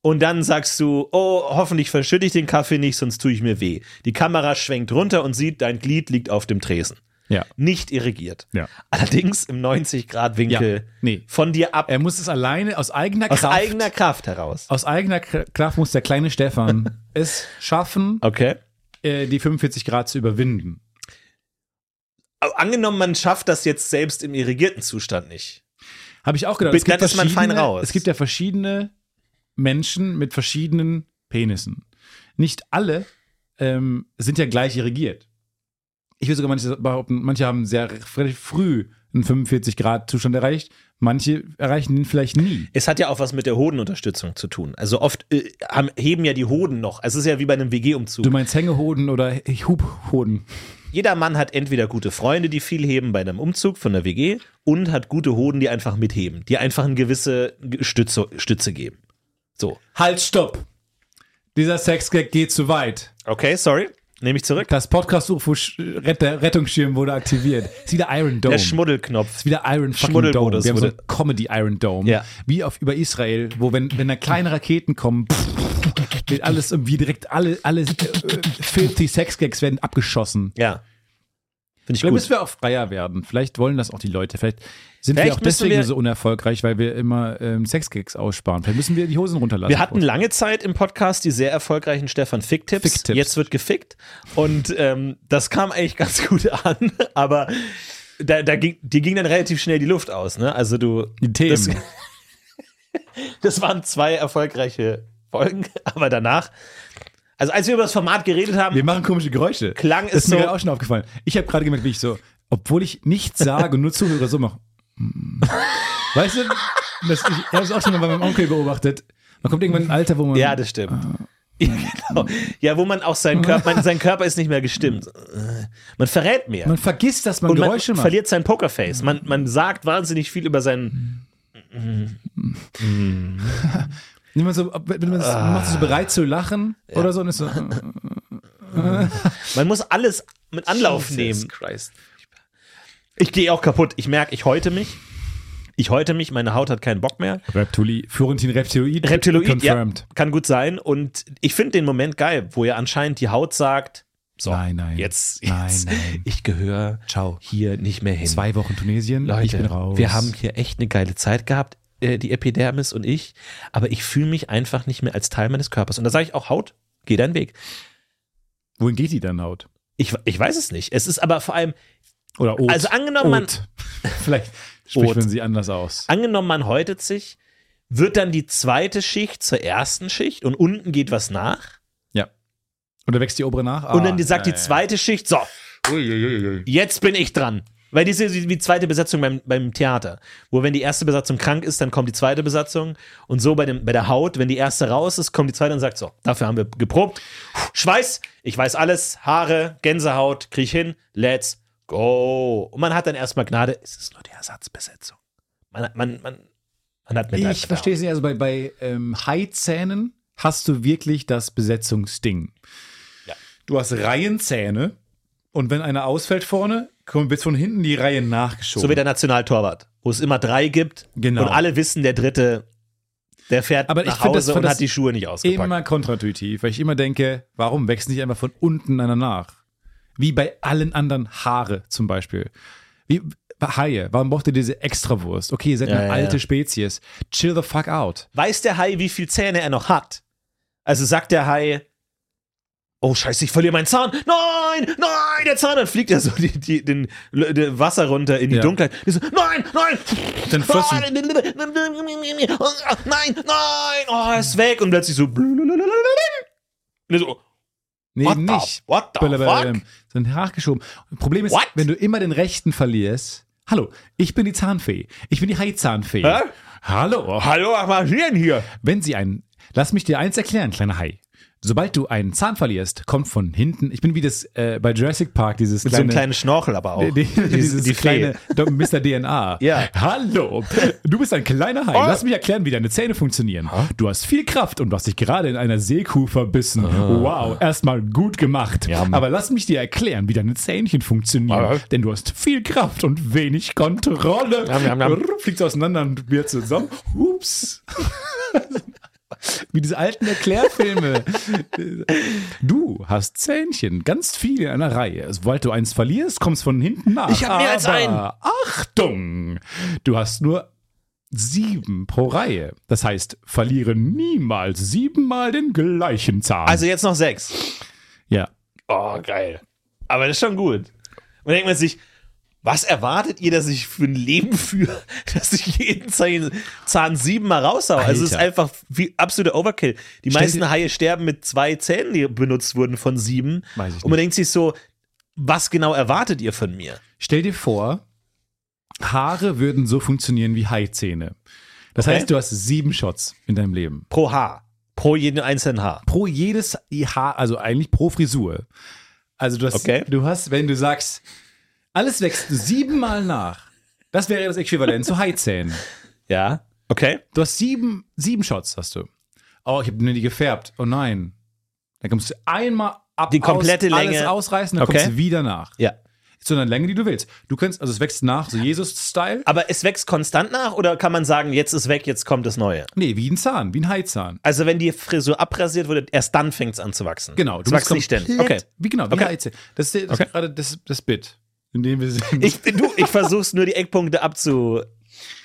Speaker 3: und dann sagst du, oh, hoffentlich verschütte ich den Kaffee nicht, sonst tue ich mir weh. Die Kamera schwenkt runter und sieht, dein Glied liegt auf dem Tresen.
Speaker 2: Ja.
Speaker 3: Nicht irrigiert.
Speaker 2: Ja.
Speaker 3: Allerdings im 90-Grad-Winkel
Speaker 2: Ja, nee.
Speaker 3: von dir ab,
Speaker 2: Er muss es alleine aus eigener
Speaker 3: aus
Speaker 2: Kraft.
Speaker 3: eigener Kraft heraus.
Speaker 2: aus eigener Kraft muss der kleine Stefan <laughs> es schaffen,
Speaker 3: Okay.
Speaker 2: äh, die 45 Grad zu überwinden.
Speaker 3: Angenommen, man schafft das jetzt selbst im irrigierten Zustand nicht.
Speaker 2: Habe ich auch gedacht.
Speaker 3: Dann ist man fein raus.
Speaker 2: Es gibt ja verschiedene Menschen mit verschiedenen Penissen. Nicht alle ähm, sind ja gleich irrigiert. Ich würde sogar manche behaupten, manche haben sehr früh einen 45-Grad-Zustand erreicht. Manche erreichen ihn vielleicht nie.
Speaker 3: Es hat ja auch was mit der Hodenunterstützung zu tun. Also oft äh, haben, heben ja die Hoden noch. Es ist ja wie bei einem WG-Umzug.
Speaker 2: Du meinst Hängehoden oder Hubhoden?
Speaker 3: Jeder Mann hat entweder gute Freunde, die viel heben bei einem Umzug von der WG und hat gute Hoden, die einfach mitheben, die einfach eine gewisse Stütze, Stütze geben. So.
Speaker 2: Halt, stopp! Dieser Sexgag geht zu weit.
Speaker 3: Okay, sorry. Nehme ich zurück.
Speaker 2: Das Podcast-UFO Retter Rettungsschirm wurde aktiviert. <laughs> Ist wieder Iron Dome.
Speaker 3: Der Schmuddelknopf.
Speaker 2: ist wieder Iron fucking Dome. Wir haben so Comedy Iron Dome.
Speaker 3: Ja.
Speaker 2: Wie auf über Israel, wo wenn, wenn da kleine Raketen kommen, wird alles irgendwie direkt alle, alle äh, filthy Sexgags werden abgeschossen.
Speaker 3: Ja. Finde ich
Speaker 2: Vielleicht
Speaker 3: gut.
Speaker 2: müssen wir auch freier werden. Vielleicht wollen das auch die Leute. Vielleicht sind
Speaker 3: Vielleicht
Speaker 2: wir auch deswegen
Speaker 3: wir-
Speaker 2: so unerfolgreich, weil wir immer ähm, Sexgags aussparen. Vielleicht müssen wir die Hosen runterlassen.
Speaker 3: Wir hatten lange Zeit im Podcast die sehr erfolgreichen Stefan Fick-Tipps.
Speaker 2: Fick-Tipps.
Speaker 3: Jetzt wird gefickt. Und ähm, das kam eigentlich ganz <laughs> gut an, aber da, da ging, die ging dann relativ schnell die Luft aus. Ne? Also du.
Speaker 2: die Themen.
Speaker 3: Das, <laughs> das waren zwei erfolgreiche Folgen, <laughs> aber danach. Also als wir über das Format geredet haben,
Speaker 2: wir machen komische Geräusche.
Speaker 3: Klang
Speaker 2: das
Speaker 3: ist
Speaker 2: ist mir
Speaker 3: so-
Speaker 2: auch schon aufgefallen. Ich habe gerade gemerkt, wie ich so, obwohl ich nichts sage und nur zuhöre, so mache. Mm. Weißt du, das, ich habe es auch schon mal bei meinem Onkel beobachtet. Man kommt irgendwann in ein Alter, wo man.
Speaker 3: Ja, das stimmt. <laughs> Ja, genau. ja, wo man auch seinen Körper, man, sein Körper ist nicht mehr gestimmt. Man verrät mehr.
Speaker 2: man vergisst, dass man
Speaker 3: und man
Speaker 2: Geräusche macht.
Speaker 3: verliert sein Pokerface. Man, man sagt wahnsinnig viel über seinen. <laughs>
Speaker 2: Wenn man so, wenn man, man macht sich so bereit zu lachen oder so und ist so. <laughs>
Speaker 3: Man muss alles mit Anlauf nehmen.
Speaker 2: Christ.
Speaker 3: Ich gehe auch kaputt. Ich merke, ich häute mich. Ich häute mich, meine Haut hat keinen Bock mehr.
Speaker 2: Reptili, Florentin Reptiloid.
Speaker 3: Reptiloid,
Speaker 2: Confirmed.
Speaker 3: ja, kann gut sein. Und ich finde den Moment geil, wo ja anscheinend die Haut sagt, so,
Speaker 2: Nein, nein.
Speaker 3: jetzt,
Speaker 2: Nein,
Speaker 3: jetzt
Speaker 2: nein. <laughs>
Speaker 3: ich gehöre hier nicht mehr hin.
Speaker 2: Zwei Wochen Tunesien.
Speaker 3: Leute,
Speaker 2: ich bin raus.
Speaker 3: wir haben hier echt eine geile Zeit gehabt, äh, die Epidermis und ich, aber ich fühle mich einfach nicht mehr als Teil meines Körpers. Und da sage ich auch, Haut, geh deinen Weg.
Speaker 2: Wohin geht die dann, Haut?
Speaker 3: Ich, ich weiß es nicht. Es ist aber vor allem,
Speaker 2: Oder Ot.
Speaker 3: also angenommen, man,
Speaker 2: Ot. <laughs> Vielleicht spricht man sie anders aus.
Speaker 3: angenommen, man häutet sich, wird dann die zweite Schicht zur ersten Schicht und unten geht was nach.
Speaker 2: Ja. Oder wächst die obere nach?
Speaker 3: und
Speaker 2: Ah,
Speaker 3: dann die, sagt
Speaker 2: ja,
Speaker 3: die
Speaker 2: ja.
Speaker 3: zweite Schicht, so, jetzt bin ich dran. Weil die ist ja wie die zweite Besetzung beim, beim Theater. Wo wenn die erste Besatzung krank ist, dann kommt die zweite Besatzung. Und so bei, dem, bei der Haut, wenn die erste raus ist, kommt die zweite und sagt so, dafür haben wir geprobt. Schweiß, ich weiß alles, Haare, Gänsehaut, krieg ich hin, let's go. Und man hat dann erstmal Gnade, es ist nur die Ersatzbesetzung. Man, man, man, man hat Mitleid.
Speaker 2: Ich verstehe es nicht. Also bei, bei ähm, Haizähnen hast du wirklich das Besetzungsding.
Speaker 3: Ja.
Speaker 2: Du hast Reihenzähne und wenn einer ausfällt vorne, wird von hinten die Reihe nachgeschoben.
Speaker 3: So wie der Nationaltorwart, wo es immer drei gibt
Speaker 2: Genau.
Speaker 3: und alle wissen, der dritte, der fährt
Speaker 2: Aber ich
Speaker 3: nach Hause
Speaker 2: das-
Speaker 3: und
Speaker 2: das
Speaker 3: hat die Schuhe nicht ausgepackt.
Speaker 2: immer kontraintuitiv, weil ich immer denke, warum wächst nicht einfach von unten einer nach? Wie bei allen anderen Haare zum Beispiel. Wie Haie, warum braucht ihr diese Extrawurst? Okay, ihr seid
Speaker 3: Ja,
Speaker 2: eine
Speaker 3: ja,
Speaker 2: alte
Speaker 3: ja.
Speaker 2: Spezies. Chill the fuck out.
Speaker 3: Weiß der Hai, wie viel Zähne er noch hat? Also sagt der Hai, oh scheiße, ich verliere meinen Zahn. Nein, nein, der Zahn. Dann fliegt er so die, die, den, den Wasser runter in die
Speaker 2: Ja.
Speaker 3: Dunkelheit. Die so, nein, nein.
Speaker 2: Dann Flossen.
Speaker 3: Nein, nein, nein. Oh, er ist weg. Und plötzlich so. Und so,
Speaker 2: Nee,
Speaker 3: What the-
Speaker 2: nicht.
Speaker 3: what the
Speaker 2: Blablabla.
Speaker 3: fuck?
Speaker 2: Sind nachgeschoben. Problem ist,
Speaker 3: What?
Speaker 2: wenn du immer den rechten verlierst. Hallo, ich bin die Zahnfee. Ich bin die Hai-Zahnfee.
Speaker 3: Hä?
Speaker 2: Hallo.
Speaker 3: hallo, was marschieren hier?
Speaker 2: Wenn sie einen, lass mich dir eins erklären, kleiner Hai. Sobald du einen Zahn verlierst, kommt von hinten, ich bin wie das äh, bei Jurassic Park, dieses
Speaker 3: Mit so einem kleinen Schnorchel aber auch. <laughs>
Speaker 2: die, die, dieses
Speaker 3: die
Speaker 2: kleine Mr. DNA. <laughs>
Speaker 3: Ja.
Speaker 2: Hallo, du bist ein kleiner Hai.
Speaker 3: Oh.
Speaker 2: Lass mich erklären, wie deine Zähne funktionieren. Du hast viel Kraft und du hast dich gerade in einer Seekuh verbissen. Wow, erstmal gut gemacht.
Speaker 3: Ja.
Speaker 2: Aber lass mich dir erklären, wie deine Zähnchen funktionieren.
Speaker 3: Ja.
Speaker 2: Denn du hast viel Kraft und wenig Kontrolle.
Speaker 3: Ja, ja, ja.
Speaker 2: Fliegt auseinander und wir zusammen. Ups. <laughs> Wie diese alten Erklärfilme. Du hast Zähnchen, ganz viel in einer Reihe. Sobald du eins verlierst, kommst von hinten nach.
Speaker 3: Ich hab mehr als
Speaker 2: Aber Achtung! Du hast nur sieben pro Reihe. Das heißt, verliere niemals siebenmal den gleichen Zahn.
Speaker 3: Also jetzt noch sechs.
Speaker 2: ja.
Speaker 3: Oh, geil. Aber das ist schon gut. Und dann denkt man sich, was erwartet ihr, dass ich für ein Leben führe, <laughs> dass ich jeden Zahn, Zahn siebenmal raushaue? Also es ist einfach wie absoluter Overkill. Die
Speaker 2: Stell
Speaker 3: meisten Haie sterben mit zwei Zähnen, die benutzt wurden von sieben.
Speaker 2: Weiß ich
Speaker 3: Und man denkt sich so, was genau erwartet ihr von mir?
Speaker 2: Stell dir vor, Haare würden so funktionieren wie Haizähne. Das
Speaker 3: Okay.
Speaker 2: heißt, du hast sieben Shots in deinem Leben.
Speaker 3: Pro Haar. Pro jeden einzelnen Haar.
Speaker 2: Pro jedes Haar, also eigentlich pro Frisur. Also du hast,
Speaker 3: Okay.
Speaker 2: du hast, wenn du sagst, alles wächst siebenmal nach. Das wäre das Äquivalent zu Haizähnen.
Speaker 3: Ja. Okay.
Speaker 2: Du hast sieben, sieben Shots, hast du. Oh, ich habe nur die gefärbt. Oh nein. Dann kommst du einmal ab,
Speaker 3: Die komplette
Speaker 2: aus, alles
Speaker 3: Länge.
Speaker 2: ausreißen, dann
Speaker 3: Okay.
Speaker 2: kommst du wieder nach.
Speaker 3: Ja.
Speaker 2: Zu einer Länge, die du willst. Du kannst, also es wächst nach, so Jesus-Style.
Speaker 3: Aber es wächst konstant nach oder kann man sagen, jetzt ist weg, jetzt kommt das Neue?
Speaker 2: Nee, wie ein Zahn, wie ein Haizahn.
Speaker 3: Also wenn die Frisur abrasiert wurde, erst dann fängt es an zu wachsen.
Speaker 2: Genau.
Speaker 3: Du wächst nicht ständig. Okay.
Speaker 2: Wie genau, wie
Speaker 3: Okay.
Speaker 2: ein Haizahn. Das ist, das
Speaker 3: Okay.
Speaker 2: ist gerade das, das Bit, in dem wir sind.
Speaker 3: Ich, du, ich versuch's nur die Eckpunkte abzu.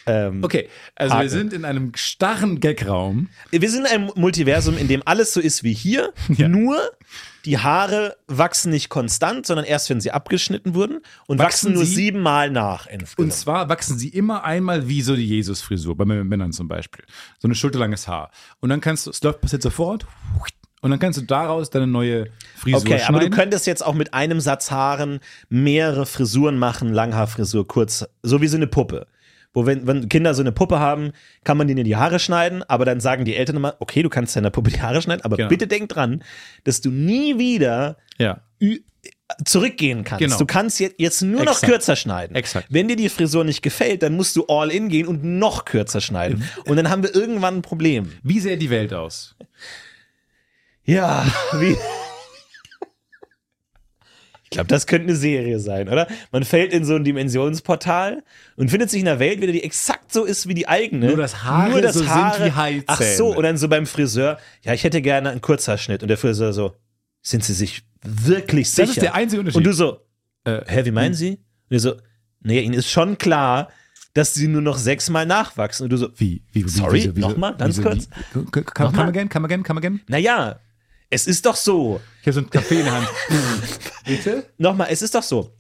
Speaker 3: Ähm,
Speaker 2: okay, also
Speaker 3: Haken.
Speaker 2: wir sind in einem starren Gagraum.
Speaker 3: Wir sind in einem Multiversum, in dem alles so ist wie hier, <laughs>
Speaker 2: Ja.
Speaker 3: nur die Haare wachsen nicht konstant, sondern erst, wenn sie abgeschnitten wurden und wachsen,
Speaker 2: Wachsen
Speaker 3: nur
Speaker 2: sie-
Speaker 3: siebenmal nach.
Speaker 2: Und zwar wachsen sie immer einmal wie so die Jesus-Frisur, bei Männern zum Beispiel. So ein schulterlanges Haar. Und dann kannst du, es läuft passiert sofort, und dann kannst du daraus deine neue Frisur
Speaker 3: Okay, aber du
Speaker 2: schneiden.
Speaker 3: könntest jetzt auch mit einem Satz Haaren mehrere Frisuren machen, Langhaarfrisur, kurz, so wie so eine Puppe. Wo wenn, wenn Kinder so eine Puppe haben, kann man denen in die Haare schneiden, aber dann sagen die Eltern immer, okay, du kannst deiner Puppe die Haare schneiden, aber
Speaker 2: Genau.
Speaker 3: bitte denk dran, dass du nie wieder
Speaker 2: ja.
Speaker 3: zurückgehen kannst.
Speaker 2: Genau.
Speaker 3: Du kannst jetzt, jetzt nur noch
Speaker 2: Exakt.
Speaker 3: kürzer schneiden.
Speaker 2: Exakt.
Speaker 3: Wenn dir die Frisur nicht gefällt, dann musst du all in gehen und noch kürzer schneiden. Und dann haben wir irgendwann ein Problem.
Speaker 2: Wie sähe die Welt aus?
Speaker 3: Ja, wie. Ich glaube, das könnte eine Serie sein, oder? Man fällt in so ein Dimensionsportal und findet sich in einer Welt wieder, die exakt so ist wie die eigene.
Speaker 2: Nur, dass Haare so sind wie Haizähne.
Speaker 3: Ach so, und dann so beim Friseur, ja, ich hätte gerne einen Kurzhaarschnitt. Und der Friseur so, sind Sie sich wirklich sicher?
Speaker 2: ist der einzige Unterschied.
Speaker 3: Und du so,
Speaker 2: Äh,
Speaker 3: hä, wie meinen Sie? Und er so, nee, Ihnen ist schon klar, dass Sie nur noch sechsmal nachwachsen. Und du so,
Speaker 2: Wie? wie, wie
Speaker 3: Sorry, nochmal, ganz
Speaker 2: wieso-
Speaker 3: kurz.
Speaker 2: Wie, kann, kann,
Speaker 3: Nochmal?
Speaker 2: come again, come again, come again?
Speaker 3: naja, es ist doch so.
Speaker 2: Ich habe so einen Kaffee in der Hand. <laughs> Bitte?
Speaker 3: Nochmal, es ist doch so.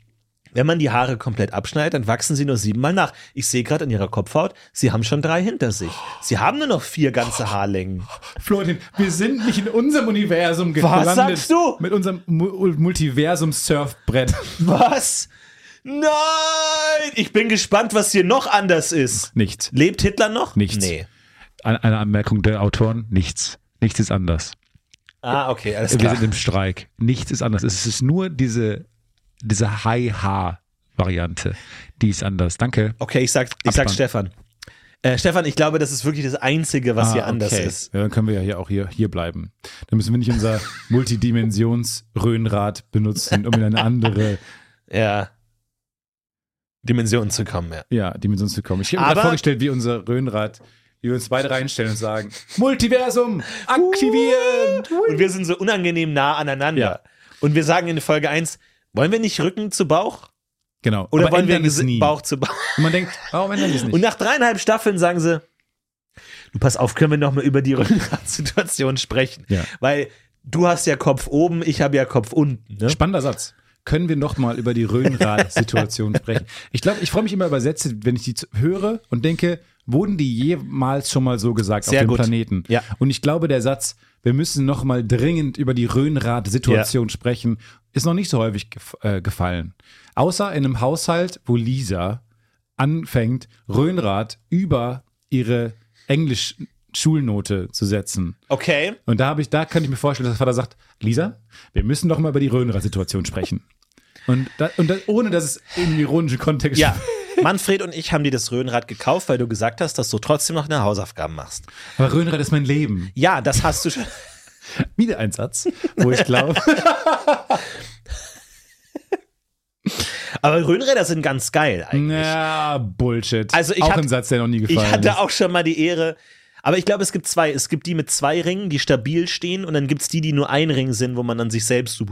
Speaker 3: Wenn man die Haare komplett abschneidet, dann wachsen sie nur siebenmal nach. Ich sehe gerade an ihrer Kopfhaut, sie haben schon drei hinter sich. Sie haben nur noch vier ganze Haarlängen.
Speaker 2: Florentin, wir sind nicht in unserem Universum gelandet.
Speaker 3: sagst du?
Speaker 2: Mit unserem Mu Multiversum-Surfbrett.
Speaker 3: Was? Nein! Ich bin gespannt, was hier noch anders ist.
Speaker 2: Nichts.
Speaker 3: Lebt Hitler noch?
Speaker 2: Nichts.
Speaker 3: Nee.
Speaker 2: Eine Anmerkung der Autoren, nichts. Nichts ist anders.
Speaker 3: Ah, okay, alles
Speaker 2: Wir
Speaker 3: klar.
Speaker 2: sind im Streik. Nichts ist anders. Es ist nur diese, diese High-Haar-Variante. Die ist anders. Danke.
Speaker 3: Okay, ich sag, ich sag. Stefan. Äh, Stefan, ich glaube, das ist wirklich das Einzige, was hier
Speaker 2: Ah,
Speaker 3: anders
Speaker 2: okay.
Speaker 3: ist.
Speaker 2: Ja, dann können wir ja hier auch hier, hier bleiben. Dann müssen wir nicht unser <laughs> Multidimensions-Röhnrad benutzen, um in eine andere <laughs>
Speaker 3: Ja. Dimension zu kommen, ja.
Speaker 2: ja, Dimension zu kommen. Ich habe mir vorgestellt, wie unser Röhnrad, wie wir uns beide reinstellen und sagen, <laughs> Multiversum, aktivieren!
Speaker 3: Und wir sind so unangenehm nah aneinander.
Speaker 2: Ja.
Speaker 3: Und wir sagen in Folge 1, wollen wir nicht Rücken zu Bauch?
Speaker 2: Genau.
Speaker 3: Oder
Speaker 2: Aber
Speaker 3: wollen wir Gesi-
Speaker 2: nie.
Speaker 3: Bauch zu Bauch?
Speaker 2: Und man denkt, warum ändern wir es nicht?
Speaker 3: Und nach dreieinhalb Staffeln sagen sie, du pass auf, können wir noch mal über die <laughs> Rückgratsituation sprechen.
Speaker 2: Ja.
Speaker 3: Weil du hast ja Kopf oben, ich habe ja Kopf unten. Ne?
Speaker 2: Spannender Satz. Können wir noch mal über die Röhnrad-Situation <laughs> sprechen? Ich glaube, ich freue mich immer über Sätze, wenn ich die höre und denke, wurden die jemals schon mal so gesagt
Speaker 3: Sehr
Speaker 2: auf dem
Speaker 3: gut.
Speaker 2: Planeten?
Speaker 3: Ja.
Speaker 2: Und ich glaube, der Satz, wir müssen noch mal dringend über die Röhnrad-Situation sprechen, ist noch nicht so häufig gef äh, gefallen. Außer in einem Haushalt, wo Lisa anfängt, Röhnrad über ihre Englisch-Schulnote zu setzen.
Speaker 3: Okay.
Speaker 2: Und da habe ich, da könnte ich mir vorstellen, dass der Vater sagt, Lisa, wir müssen doch mal über die Röhnrad-Situation sprechen. Und, da, und da, ohne dass es in ironischen Kontext
Speaker 3: Ja. <laughs> Manfred und ich haben dir das Röhnrad gekauft, weil du gesagt hast, dass du trotzdem noch deine Hausaufgaben machst.
Speaker 2: Aber Röhnrad ist mein Leben.
Speaker 3: Ja, das hast du schon. <laughs>
Speaker 2: Wieder ein Satz, wo ich glaube, <laughs>
Speaker 3: Aber Röhnräder sind ganz geil eigentlich.
Speaker 2: na, Bullshit.
Speaker 3: Also ich
Speaker 2: auch
Speaker 3: hab-
Speaker 2: ein Satz, der noch nie
Speaker 3: Ich
Speaker 2: gefallen
Speaker 3: hatte
Speaker 2: ist.
Speaker 3: auch schon mal die Ehre. Aber ich glaube, es gibt zwei. Es gibt die mit zwei Ringen, die stabil stehen, und dann gibt es die, die nur ein Ring sind, wo man dann sich selbst so,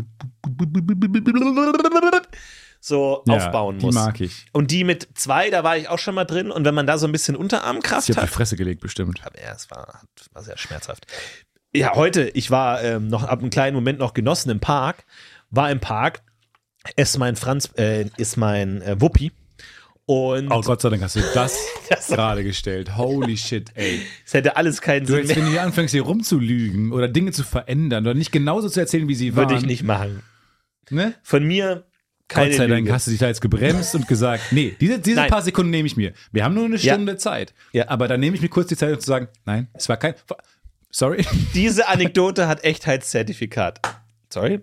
Speaker 3: so
Speaker 2: Ja,
Speaker 3: aufbauen
Speaker 2: die
Speaker 3: muss.
Speaker 2: mag ich.
Speaker 3: Und die mit zwei, da war ich auch schon mal drin. Und wenn man da so ein bisschen Unterarmkraft
Speaker 2: Ich habe
Speaker 3: hat.
Speaker 2: die Fresse gelegt, bestimmt.
Speaker 3: Aber ja, es war, war sehr schmerzhaft. Ja, heute, ich war ähm, noch ab einem kleinen Moment noch genossen im Park, war im Park, ist mein Franz, äh, ist mein äh, Wuppi. Und
Speaker 2: Oh Gott sei Dank hast du das <laughs>
Speaker 3: Das-
Speaker 2: gerade gestellt. Holy shit, ey.
Speaker 3: es hätte alles keinen
Speaker 2: Du
Speaker 3: Sinn
Speaker 2: jetzt,
Speaker 3: mehr.
Speaker 2: wenn du hier anfängst, hier rumzulügen oder Dinge zu verändern oder nicht genauso zu erzählen, wie sie waren.
Speaker 3: Würde ich nicht machen.
Speaker 2: Ne?
Speaker 3: Von mir Keine
Speaker 2: Gott sei Dank
Speaker 3: Lüge.
Speaker 2: hast du dich da jetzt gebremst und gesagt, nee, diese, diese
Speaker 3: Nein.
Speaker 2: paar Sekunden nehme ich mir. Wir haben nur eine
Speaker 3: Ja.
Speaker 2: Stunde Zeit.
Speaker 3: Ja.
Speaker 2: Aber dann nehme ich mir kurz die Zeit, um zu sagen, nein, es war kein. Sorry. <laughs>
Speaker 3: Diese Anekdote hat Echtheitszertifikat. Sorry?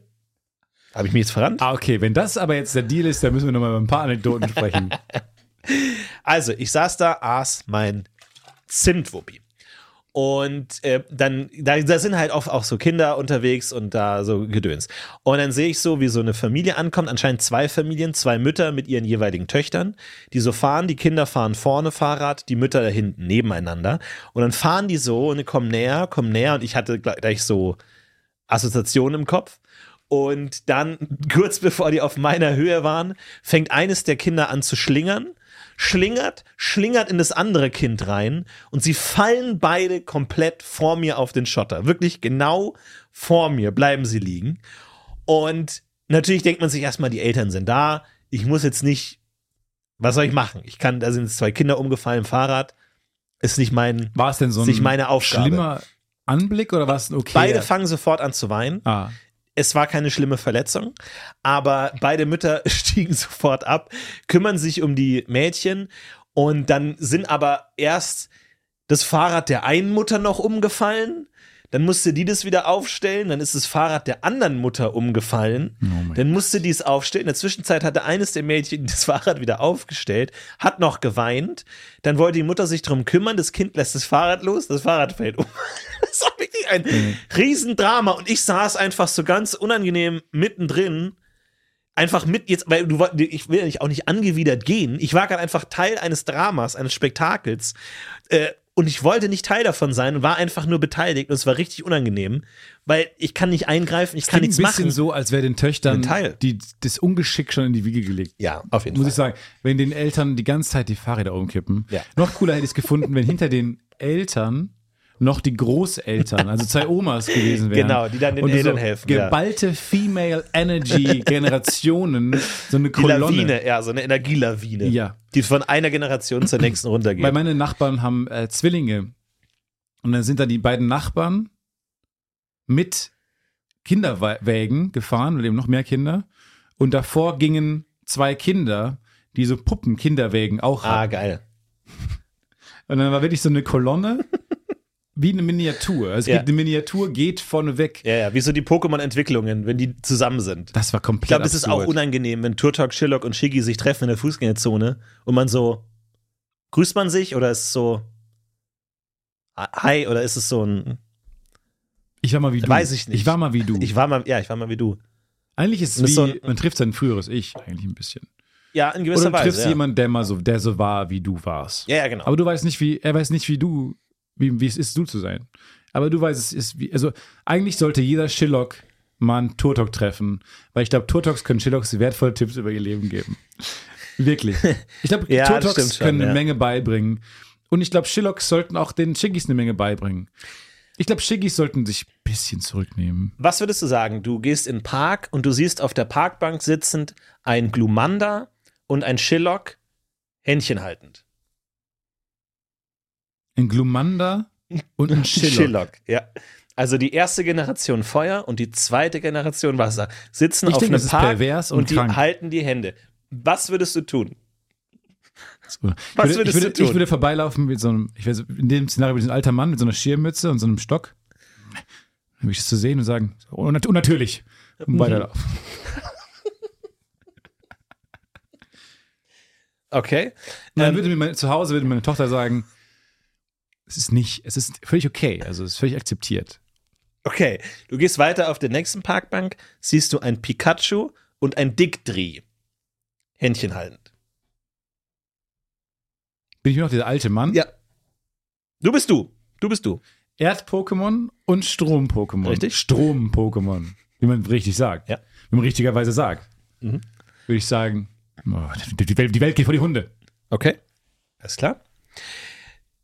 Speaker 3: Habe ich mich jetzt verrannt?
Speaker 2: Ah, okay, wenn das aber jetzt der Deal ist, dann müssen wir nochmal über ein paar Anekdoten sprechen. <laughs>
Speaker 3: Also, ich saß da, aß mein Zimtwuppi. Und äh, dann, da, da sind halt auch, auch so Kinder unterwegs und da so Gedöns. Und dann sehe ich so, wie so eine Familie ankommt, anscheinend zwei Familien, zwei Mütter mit ihren jeweiligen Töchtern, die so fahren, die Kinder fahren vorne Fahrrad, die Mütter da hinten nebeneinander. Und dann fahren die so und kommen näher, kommen näher und ich hatte gleich so Assoziationen im Kopf. Und dann, <laughs> kurz bevor die auf meiner Höhe waren, fängt eines der Kinder an zu schlingern, schlingert, schlingert in das andere Kind rein und sie fallen beide komplett vor mir auf den Schotter. Wirklich genau vor mir bleiben sie liegen. Und natürlich denkt man sich erstmal, die Eltern sind da. Ich muss jetzt nicht, was soll ich machen? Ich kann, da sind zwei Kinder umgefallen Fahrrad. Ist nicht mein,
Speaker 2: War es denn so ein
Speaker 3: meine Aufgabe.
Speaker 2: schlimmer Anblick oder war es okay?
Speaker 3: beide fangen sofort an zu weinen.
Speaker 2: ah,
Speaker 3: Es war keine schlimme Verletzung, aber beide Mütter <laughs> stiegen sofort ab, kümmern sich um die Mädchen und dann sind aber erst das Fahrrad der einen Mutter noch umgefallen, dann musste die das wieder aufstellen, dann ist das Fahrrad der anderen Mutter umgefallen,
Speaker 2: Oh
Speaker 3: dann musste die es aufstellen. In der Zwischenzeit hatte eines der Mädchen <laughs> das Fahrrad wieder aufgestellt, hat noch geweint, dann wollte die Mutter sich drum kümmern, das Kind lässt das Fahrrad los, das Fahrrad fällt um. <laughs> Das wirklich ein Riesendrama und ich saß einfach so ganz unangenehm mittendrin. Einfach mit jetzt, weil du ich will ja nicht auch nicht angewidert gehen. Ich war gerade einfach Teil eines Dramas, eines Spektakels. Äh, und ich wollte nicht Teil davon sein und war einfach nur beteiligt und es war richtig unangenehm, weil ich kann nicht eingreifen, ich kann nichts
Speaker 2: ein bisschen
Speaker 3: machen.
Speaker 2: so, als wäre den Töchtern die, das Ungeschick schon in die Wiege gelegt.
Speaker 3: Ja, auf jeden
Speaker 2: Muss
Speaker 3: Fall.
Speaker 2: ich sagen, wenn den Eltern die ganze Zeit die Fahrräder umkippen.
Speaker 3: Ja.
Speaker 2: Noch cooler hätte ich es gefunden, wenn hinter den Eltern noch die Großeltern, also zwei Omas gewesen wären.
Speaker 3: Genau, die dann den
Speaker 2: Und
Speaker 3: Eltern
Speaker 2: so
Speaker 3: helfen, ja.
Speaker 2: Geballte Female Energy Generationen, so eine
Speaker 3: Die
Speaker 2: Kolonne.
Speaker 3: Lawine, ja, so eine Energielawine.
Speaker 2: Ja.
Speaker 3: Die von einer Generation zur nächsten runtergeht.
Speaker 2: Weil meine Nachbarn haben äh, Zwillinge. Und dann sind da die beiden Nachbarn mit Kinderwägen gefahren, oder eben noch mehr Kinder. Und davor gingen zwei Kinder, die so Puppen-Kinderwägen auch
Speaker 3: ah,
Speaker 2: hatten.
Speaker 3: geil.
Speaker 2: Und dann war wirklich so eine Kolonne, wie eine Miniatur. Also es
Speaker 3: Ja.
Speaker 2: geht, eine Miniatur geht vorne weg.
Speaker 3: Ja, ja, wie so die Pokémon-Entwicklungen, wenn die zusammen sind.
Speaker 2: Das war komplett
Speaker 3: Ich glaube, es ist auch unangenehm, wenn Turtok, Shillock und Shiggy sich treffen in der Fußgängerzone und man so, grüßt man sich oder ist es so, hi, oder ist es so ein,
Speaker 2: Ich war mal wie du.
Speaker 3: Weiß ich nicht.
Speaker 2: Ich war mal wie du.
Speaker 3: ich war mal, ja, ich war mal wie du.
Speaker 2: eigentlich ist es wie,
Speaker 3: so ein-
Speaker 2: man trifft sein früheres Ich, eigentlich ein bisschen.
Speaker 3: Ja, in
Speaker 2: Oder
Speaker 3: gewisser
Speaker 2: du
Speaker 3: Weise.
Speaker 2: triffst
Speaker 3: Ja.
Speaker 2: jemanden, der mal so, der so war, wie du warst.
Speaker 3: ja, ja, genau.
Speaker 2: Aber du weißt nicht, wie, er weiß nicht, wie du, wie, wie es ist, du zu sein. Aber du weißt, es ist wie, also eigentlich sollte jeder Shillock mal einen Turtok treffen, weil ich glaube, Turtoks können Shillocks wertvolle Tipps über ihr Leben geben. Wirklich. <laughs> Ich glaube,
Speaker 3: Ja,
Speaker 2: Turtoks
Speaker 3: schon,
Speaker 2: können eine
Speaker 3: ja.
Speaker 2: Menge beibringen. Und ich glaube, Shillocks sollten auch den Shiggis eine Menge beibringen. Ich glaube, Shiggis sollten sich ein bisschen zurücknehmen.
Speaker 3: Was würdest du sagen? Du gehst in den Park und du siehst auf der Parkbank sitzend ein Glumanda und ein Shillock Händchen haltend.
Speaker 2: Ein Glumanda und ein <laughs> Shillock.
Speaker 3: Shillock, ja. Also die erste Generation Feuer und die zweite Generation Wasser sitzen
Speaker 2: Ich
Speaker 3: auf
Speaker 2: denke,
Speaker 3: einem Park
Speaker 2: und
Speaker 3: und die halten die Hände. Was würdest du tun?
Speaker 2: So. Ich
Speaker 3: Was
Speaker 2: würde,
Speaker 3: würdest
Speaker 2: ich, würde,
Speaker 3: du tun?
Speaker 2: ich würde vorbeilaufen mit so einem, ich weiß, in dem Szenario mit so einem alter Mann mit so einer Schirmmütze und so einem Stock. Dann würde ich das zu sehen und sagen, so, unnat- unnatürlich. Und
Speaker 3: Mhm.
Speaker 2: weiterlaufen. <laughs>
Speaker 3: Okay.
Speaker 2: Und dann
Speaker 3: Ähm,
Speaker 2: würde mir meine, zu Hause würde meine Tochter sagen, es ist nicht, es ist völlig okay, also es ist völlig akzeptiert.
Speaker 3: Okay. Du gehst weiter auf der nächsten Parkbank, siehst du ein Pikachu und ein Dickdri. Händchen haltend.
Speaker 2: Bin ich nur noch dieser alte Mann?
Speaker 3: Ja. Du bist du. Du bist du.
Speaker 2: Erd-Pokémon und Strom-Pokémon.
Speaker 3: Richtig.
Speaker 2: Strom-Pokémon. Wie man richtig sagt.
Speaker 3: Ja.
Speaker 2: Wie man richtigerweise sagt.
Speaker 3: Mhm.
Speaker 2: Würde ich sagen, oh, die, die, Welt, die Welt geht vor die Hunde.
Speaker 3: Okay. Alles klar.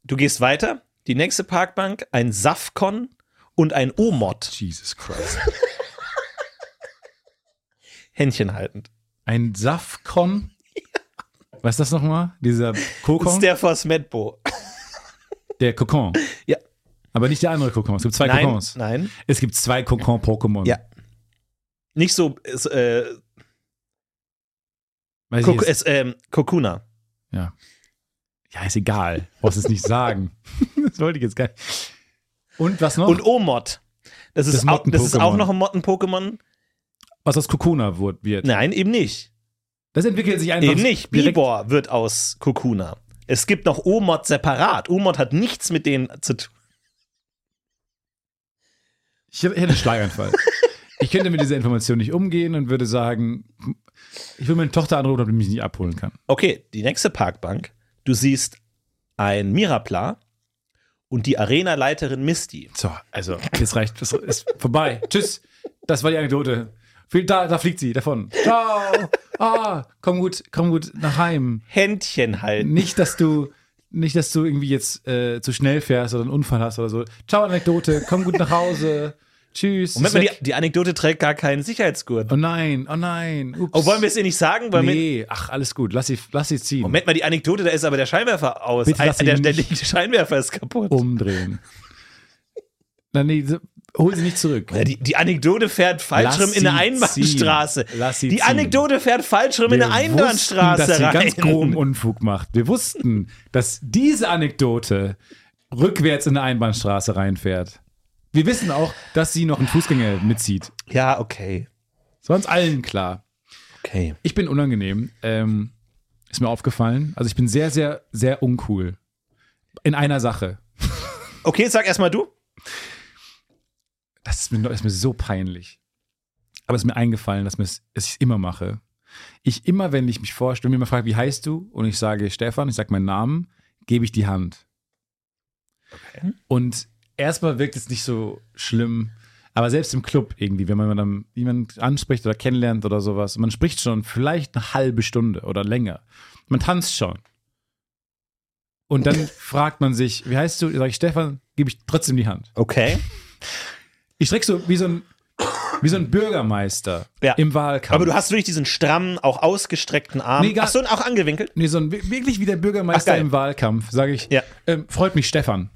Speaker 3: Du gehst weiter. Die nächste Parkbank, ein Safcon und ein Omod.
Speaker 2: Jesus Christ. <laughs>
Speaker 3: Händchen haltend.
Speaker 2: Ein Safcon. Was ist das nochmal? Dieser
Speaker 3: Das
Speaker 2: Kokon?
Speaker 3: ist
Speaker 2: Der, <laughs>
Speaker 3: der vor Smetbo.
Speaker 2: Kokon.
Speaker 3: Ja.
Speaker 2: Aber nicht der andere Kokon. Es gibt zwei
Speaker 3: Nein,
Speaker 2: Kokons.
Speaker 3: nein.
Speaker 2: Es gibt zwei Kokon-Pokémon.
Speaker 3: Ja. Nicht so, ist, äh,
Speaker 2: Weiß
Speaker 3: Kok es, ähm, Kokuna.
Speaker 2: ja. Ja, ist egal. Brauchst es nicht sagen. <laughs> das wollte ich jetzt gar nicht. Und was noch?
Speaker 3: Und Omod. Das ist,
Speaker 2: Das
Speaker 3: auch, das ist auch noch ein Motten-Pokémon?
Speaker 2: was aus Kokuna wird. wird.
Speaker 3: Nein, eben nicht.
Speaker 2: Das entwickelt sich einfach
Speaker 3: Eben nicht. Bibor wird aus Kokuna. Es gibt noch Omod separat. Omod hat nichts mit denen zu tun.
Speaker 2: Ich hätte einen Schlaganfall. ich könnte mit dieser Information nicht umgehen und würde sagen, ich will meine Tochter anrufen, ob die mich nicht abholen kann.
Speaker 3: Okay, die nächste Parkbank. Du siehst ein Mirapla und die Arena-Leiterin Misty.
Speaker 2: So, also, jetzt reicht, das ist vorbei. <laughs> Tschüss. Das war die Anekdote. Da, da fliegt sie davon. Ciao. Ah, komm gut, komm gut nach Heim.
Speaker 3: Händchen halten.
Speaker 2: Nicht, dass du, nicht, dass du irgendwie jetzt äh, zu schnell fährst oder einen Unfall hast oder so. Ciao, Anekdote. Komm gut nach Hause. Tschüss.
Speaker 3: Moment mal, die, die Anekdote trägt gar keinen Sicherheitsgurt.
Speaker 2: Oh nein, oh nein. Ups.
Speaker 3: Oh, wollen wir es ihr nicht sagen? Wir,
Speaker 2: Nee, ach, alles gut. Lass sie, lass sie ziehen.
Speaker 3: Moment mal, die Anekdote, da ist aber der Scheinwerfer aus.
Speaker 2: Bitte lass
Speaker 3: Ein- der, der, der Scheinwerfer ist kaputt.
Speaker 2: Umdrehen. Nein, nee, hol sie nicht zurück.
Speaker 3: Die, die Anekdote fährt rum in eine Einbahnstraße.
Speaker 2: Lass sie
Speaker 3: die
Speaker 2: ziehen.
Speaker 3: Anekdote fährt falsch rum in
Speaker 2: Wir
Speaker 3: eine Einbahnstraße
Speaker 2: wussten, dass sie
Speaker 3: rein.
Speaker 2: ganz groben Unfug macht. Wir wussten, dass diese Anekdote rückwärts in eine Einbahnstraße reinfährt. Wir wissen auch, dass sie noch einen Fußgänger mitzieht.
Speaker 3: Ja, okay.
Speaker 2: Das war uns allen klar.
Speaker 3: Okay.
Speaker 2: Ich bin unangenehm. Ähm, ist mir aufgefallen. Also ich bin sehr, sehr, sehr uncool. In einer Sache.
Speaker 3: Okay, sag erstmal du.
Speaker 2: Das ist mir, ist mir so peinlich. Aber es ist mir eingefallen, dass, dass ich es immer mache. Ich immer, wenn ich mich vorstelle, wenn mir jemand fragt, wie heißt du? Und ich sage Stefan, ich sage meinen Namen, gebe ich die Hand.
Speaker 3: Okay.
Speaker 2: Und erstmal wirkt es nicht so schlimm, aber selbst im Club irgendwie, wenn man dann jemanden anspricht oder kennenlernt oder sowas, man spricht schon vielleicht eine halbe Stunde oder länger. Man tanzt schon. Und dann <laughs> fragt man sich, wie heißt du? Sag ich Stefan, gebe ich trotzdem die Hand.
Speaker 3: Okay.
Speaker 2: Ich strecke so wie so ein, wie so ein Bürgermeister
Speaker 3: Ja.
Speaker 2: im Wahlkampf.
Speaker 3: Aber du hast wirklich diesen strammen, auch ausgestreckten Arm.
Speaker 2: Nee, gar-
Speaker 3: Ach so, und auch angewinkelt?
Speaker 2: Nee, so ein, wirklich wie der Bürgermeister
Speaker 3: Ach,
Speaker 2: im Wahlkampf, sage ich,
Speaker 3: Ja.
Speaker 2: ähm, freut mich Stefan.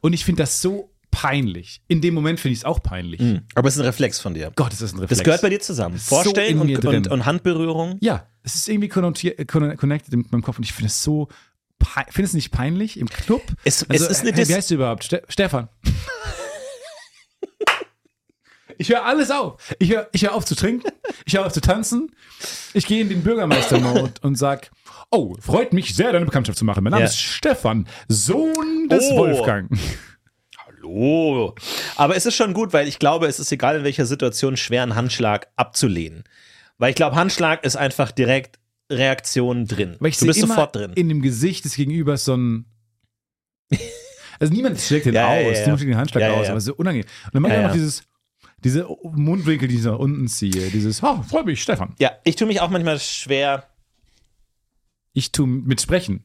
Speaker 2: Und ich finde das so peinlich. In dem Moment finde ich es auch peinlich.
Speaker 3: Aber es ist ein Reflex von dir.
Speaker 2: Gott, ist das ein Reflex.
Speaker 3: Das gehört bei dir zusammen.
Speaker 2: ist so
Speaker 3: Vorstellen
Speaker 2: in
Speaker 3: und, und, und Handberührung.
Speaker 2: Ja, es ist irgendwie äh, conne- connected mit meinem Kopf und ich finde es so, pei- finde es nicht peinlich im Club?
Speaker 3: Es-
Speaker 2: also,
Speaker 3: es ist eine
Speaker 2: hey,
Speaker 3: Dis-
Speaker 2: Wie heißt du überhaupt? Ste Stefan. Ich höre alles auf. Ich höre ich hör auf zu trinken. Ich höre auf zu tanzen. Ich gehe in den Bürgermeister-Mode und sag, oh, freut mich sehr, deine Bekanntschaft zu machen. Mein Name
Speaker 3: Ja.
Speaker 2: ist Stefan, Sohn des
Speaker 3: Oh.
Speaker 2: Wolfgang.
Speaker 3: Hallo. Aber es ist schon gut, weil ich glaube, es ist egal in welcher Situation schwer, einen Handschlag abzulehnen. Weil ich glaube, Handschlag ist einfach direkt Reaktion drin.
Speaker 2: Weil ich
Speaker 3: du bist sofort drin.
Speaker 2: in dem Gesicht des Gegenübers so ein. <laughs> Also niemand schlägt den
Speaker 3: Ja,
Speaker 2: aus,
Speaker 3: ja, ja.
Speaker 2: niemand schlägt den Handschlag aus, aber so unangenehm. Und dann mache ich
Speaker 3: Ja,
Speaker 2: auch noch dieses, diese Mundwinkel, die ich nach unten ziehe, dieses, oh, freu mich, Stefan.
Speaker 3: Ja, ich tue mich auch manchmal schwer
Speaker 2: Ich tue mit Sprechen.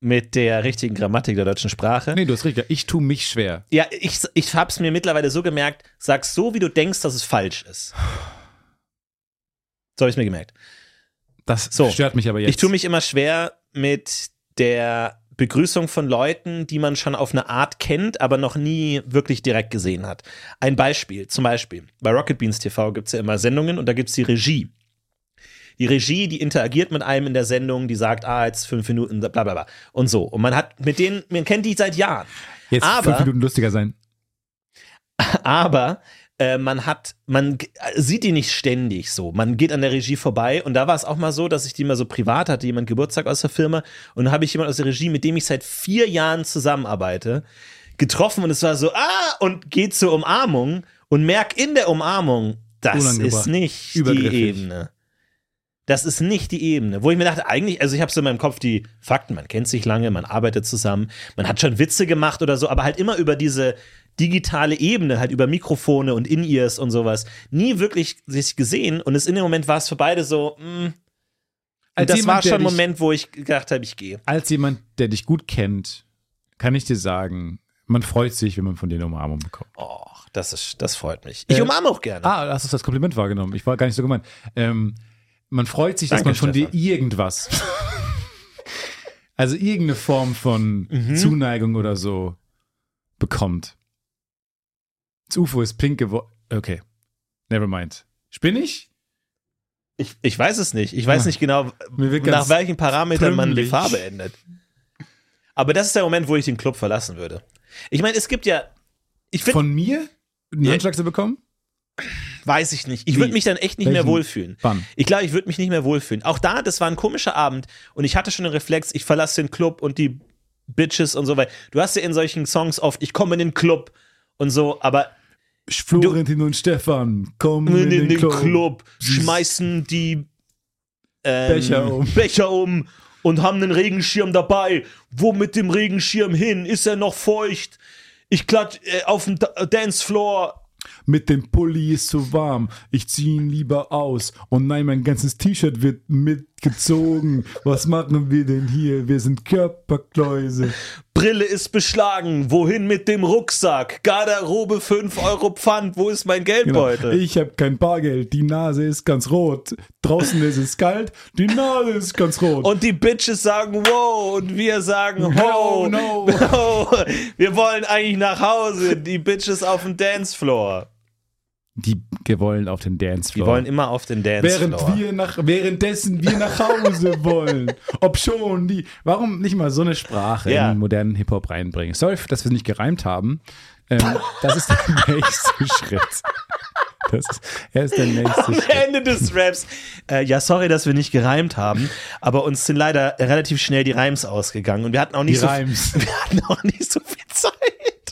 Speaker 3: mit der richtigen Grammatik der deutschen Sprache.
Speaker 2: Nee, du hast recht, ich tue mich schwer.
Speaker 3: Ja, ich, ich habe es mir mittlerweile so gemerkt, sag so, wie du denkst, dass es falsch ist. So habe ich mir gemerkt.
Speaker 2: Das
Speaker 3: So.
Speaker 2: stört mich aber jetzt.
Speaker 3: Ich tue mich immer schwer mit der Begrüßung von Leuten, die man schon auf eine Art kennt, aber noch nie wirklich direkt gesehen hat. Ein Beispiel, zum Beispiel, bei Rocket Beans TV gibt es ja immer Sendungen und da gibt es die Regie. Die Regie, die interagiert mit einem in der Sendung, die sagt, ah, jetzt fünf Minuten, bla bla bla. Und so. Und man hat mit denen, man kennt die seit Jahren.
Speaker 2: jetzt
Speaker 3: aber-
Speaker 2: fünf Minuten lustiger sein. <laughs>
Speaker 3: aber äh, man hat, man äh, sieht die nicht ständig so. Man geht an der Regie vorbei und da war es auch mal so, dass ich die mal so privat hatte, jemand Geburtstag aus der Firma und dann habe ich jemand aus der Regie, mit dem ich seit vier Jahren zusammenarbeite, getroffen und es war so, ah, und geht zur Umarmung und merk in der Umarmung, das ist nicht die. Ebene. Das ist nicht die Ebene. Wo ich mir dachte, eigentlich, also ich habe so in meinem Kopf die Fakten, man kennt sich lange, man arbeitet zusammen, man hat schon Witze gemacht oder so, aber halt immer über diese digitale Ebene, halt über Mikrofone und In-Ears und sowas, nie wirklich sich gesehen und es in dem Moment war es für beide so, mh,
Speaker 2: Als
Speaker 3: und das
Speaker 2: jemand,
Speaker 3: war schon ein Moment, wo ich gedacht habe, ich gehe.
Speaker 2: Als jemand, der dich gut kennt, kann ich dir sagen, man freut sich, wenn man von dir eine Umarmung bekommt.
Speaker 3: Oh, das ist, das freut mich. Ich
Speaker 2: Äh,
Speaker 3: umarme auch gerne.
Speaker 2: Ah, hast du das Kompliment wahrgenommen? Ich war gar nicht so gemeint. Ähm, man freut sich, dass
Speaker 3: Danke,
Speaker 2: man von
Speaker 3: Stefan.
Speaker 2: dir irgendwas, <laughs> also irgendeine Form von
Speaker 3: Mhm.
Speaker 2: Zuneigung oder so bekommt. Das UFO ist pink geworden. Okay, never mind. Spinne ich?
Speaker 3: Ich, ich weiß es nicht. Ich weiß
Speaker 2: Ja.
Speaker 3: nicht genau, nach welchen Parametern man die. Farbe ändert. Aber das ist der Moment, wo ich den Club verlassen würde. Ich meine, es gibt ja, ich finde,
Speaker 2: Von mir einen. Handschlag zu bekommen?
Speaker 3: weiß ich nicht. Ich würde mich dann echt nicht mehr
Speaker 2: Welchen?
Speaker 3: wohlfühlen.
Speaker 2: Wann?
Speaker 3: Ich glaube, ich würde mich nicht mehr wohlfühlen. Auch da, das war ein komischer Abend und ich hatte schon den Reflex, ich verlasse den Club und die Bitches und so weiter. Du hast ja in solchen Songs oft, ich komme in den Club und so, aber
Speaker 2: Florentin und Stefan kommen
Speaker 3: in, den, Club, schmeißen die ähm,
Speaker 2: Becher um.
Speaker 3: Becher um und haben einen Regenschirm dabei. Wo mit dem Regenschirm hin? Ist er noch feucht? Ich klatsch äh, auf dem Da- Dancefloor.
Speaker 2: Mit dem Pulli ist zu warm. Ich zieh ihn lieber aus. Und nein, mein ganzes T-Shirt wird mitgezogen. Was machen wir denn hier? Wir sind Körperkläuse.
Speaker 3: Brille ist beschlagen. Wohin mit dem Rucksack? Garderobe 5 Euro Pfand. Wo ist mein
Speaker 2: Genau.
Speaker 3: Geldbeutel?
Speaker 2: Ich habe kein Bargeld. Die Nase ist ganz rot. Draußen ist es kalt. Die Nase ist ganz rot.
Speaker 3: Und die Bitches sagen wow und wir sagen ho.
Speaker 2: no.
Speaker 3: no. <laughs> Wir wollen eigentlich nach Hause. Die Bitches auf dem Dancefloor.
Speaker 2: Die wollen auf den
Speaker 3: Die
Speaker 2: Dancefloor.
Speaker 3: wollen immer auf den
Speaker 2: Während
Speaker 3: Dancefloor.
Speaker 2: wir nach, währenddessen wir nach Hause <laughs> wollen. Ob schon die. Warum nicht mal so eine Sprache
Speaker 3: Ja.
Speaker 2: in den modernen Hip-Hop reinbringen? Sorry, dass wir es nicht gereimt haben. Ähm, das ist der <laughs> nächste Schritt. Das ist, er ist der nächste
Speaker 3: Am
Speaker 2: Schritt.
Speaker 3: Ende des Raps. Äh, ja, sorry, dass wir nicht gereimt haben, aber uns sind leider relativ schnell die Reims ausgegangen und wir hatten auch nicht,
Speaker 2: Die
Speaker 3: so,
Speaker 2: Reims. <laughs>
Speaker 3: wir hatten auch nicht so viel Zeit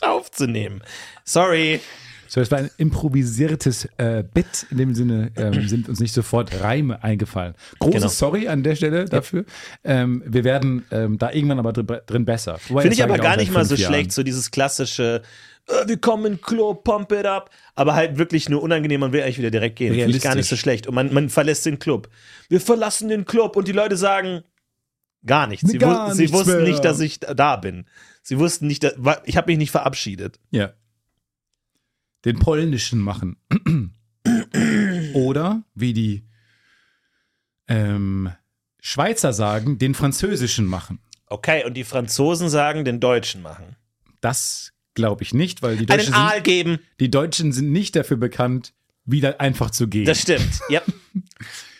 Speaker 3: aufzunehmen. Sorry.
Speaker 2: So, es war ein improvisiertes äh, Bit. In dem Sinne ähm, <clears throat> sind uns nicht sofort Reime eingefallen. Großes
Speaker 3: Genau.
Speaker 2: Sorry an der Stelle dafür. Ähm, wir werden ähm, da irgendwann aber drin, drin besser.
Speaker 3: Finde
Speaker 2: das
Speaker 3: ich aber gar nicht mal so
Speaker 2: Jahren.
Speaker 3: schlecht, so dieses klassische, äh, wir kommen in den Club, pump it up, aber halt wirklich nur unangenehm, man will eigentlich wieder direkt gehen. Finde ich gar nicht so schlecht. Und man, man verlässt den Club. Wir verlassen den Club und die Leute sagen gar nichts. Sie,
Speaker 2: Gar
Speaker 3: wus sie
Speaker 2: nichts
Speaker 3: wussten
Speaker 2: mehr.
Speaker 3: nicht, dass ich da bin. Sie wussten nicht, dass, ich habe mich nicht verabschiedet.
Speaker 2: Ja. Den polnischen machen. <clears throat> Oder, wie die ähm, Schweizer sagen, den französischen machen.
Speaker 3: Okay, und die Franzosen sagen, den Deutschen machen.
Speaker 2: Das glaube ich nicht, weil die
Speaker 3: Einen
Speaker 2: Deutschen,
Speaker 3: Aal
Speaker 2: sind,
Speaker 3: geben.
Speaker 2: die Deutschen sind nicht dafür bekannt, wieder einfach zu gehen.
Speaker 3: Das stimmt. <laughs> Ja.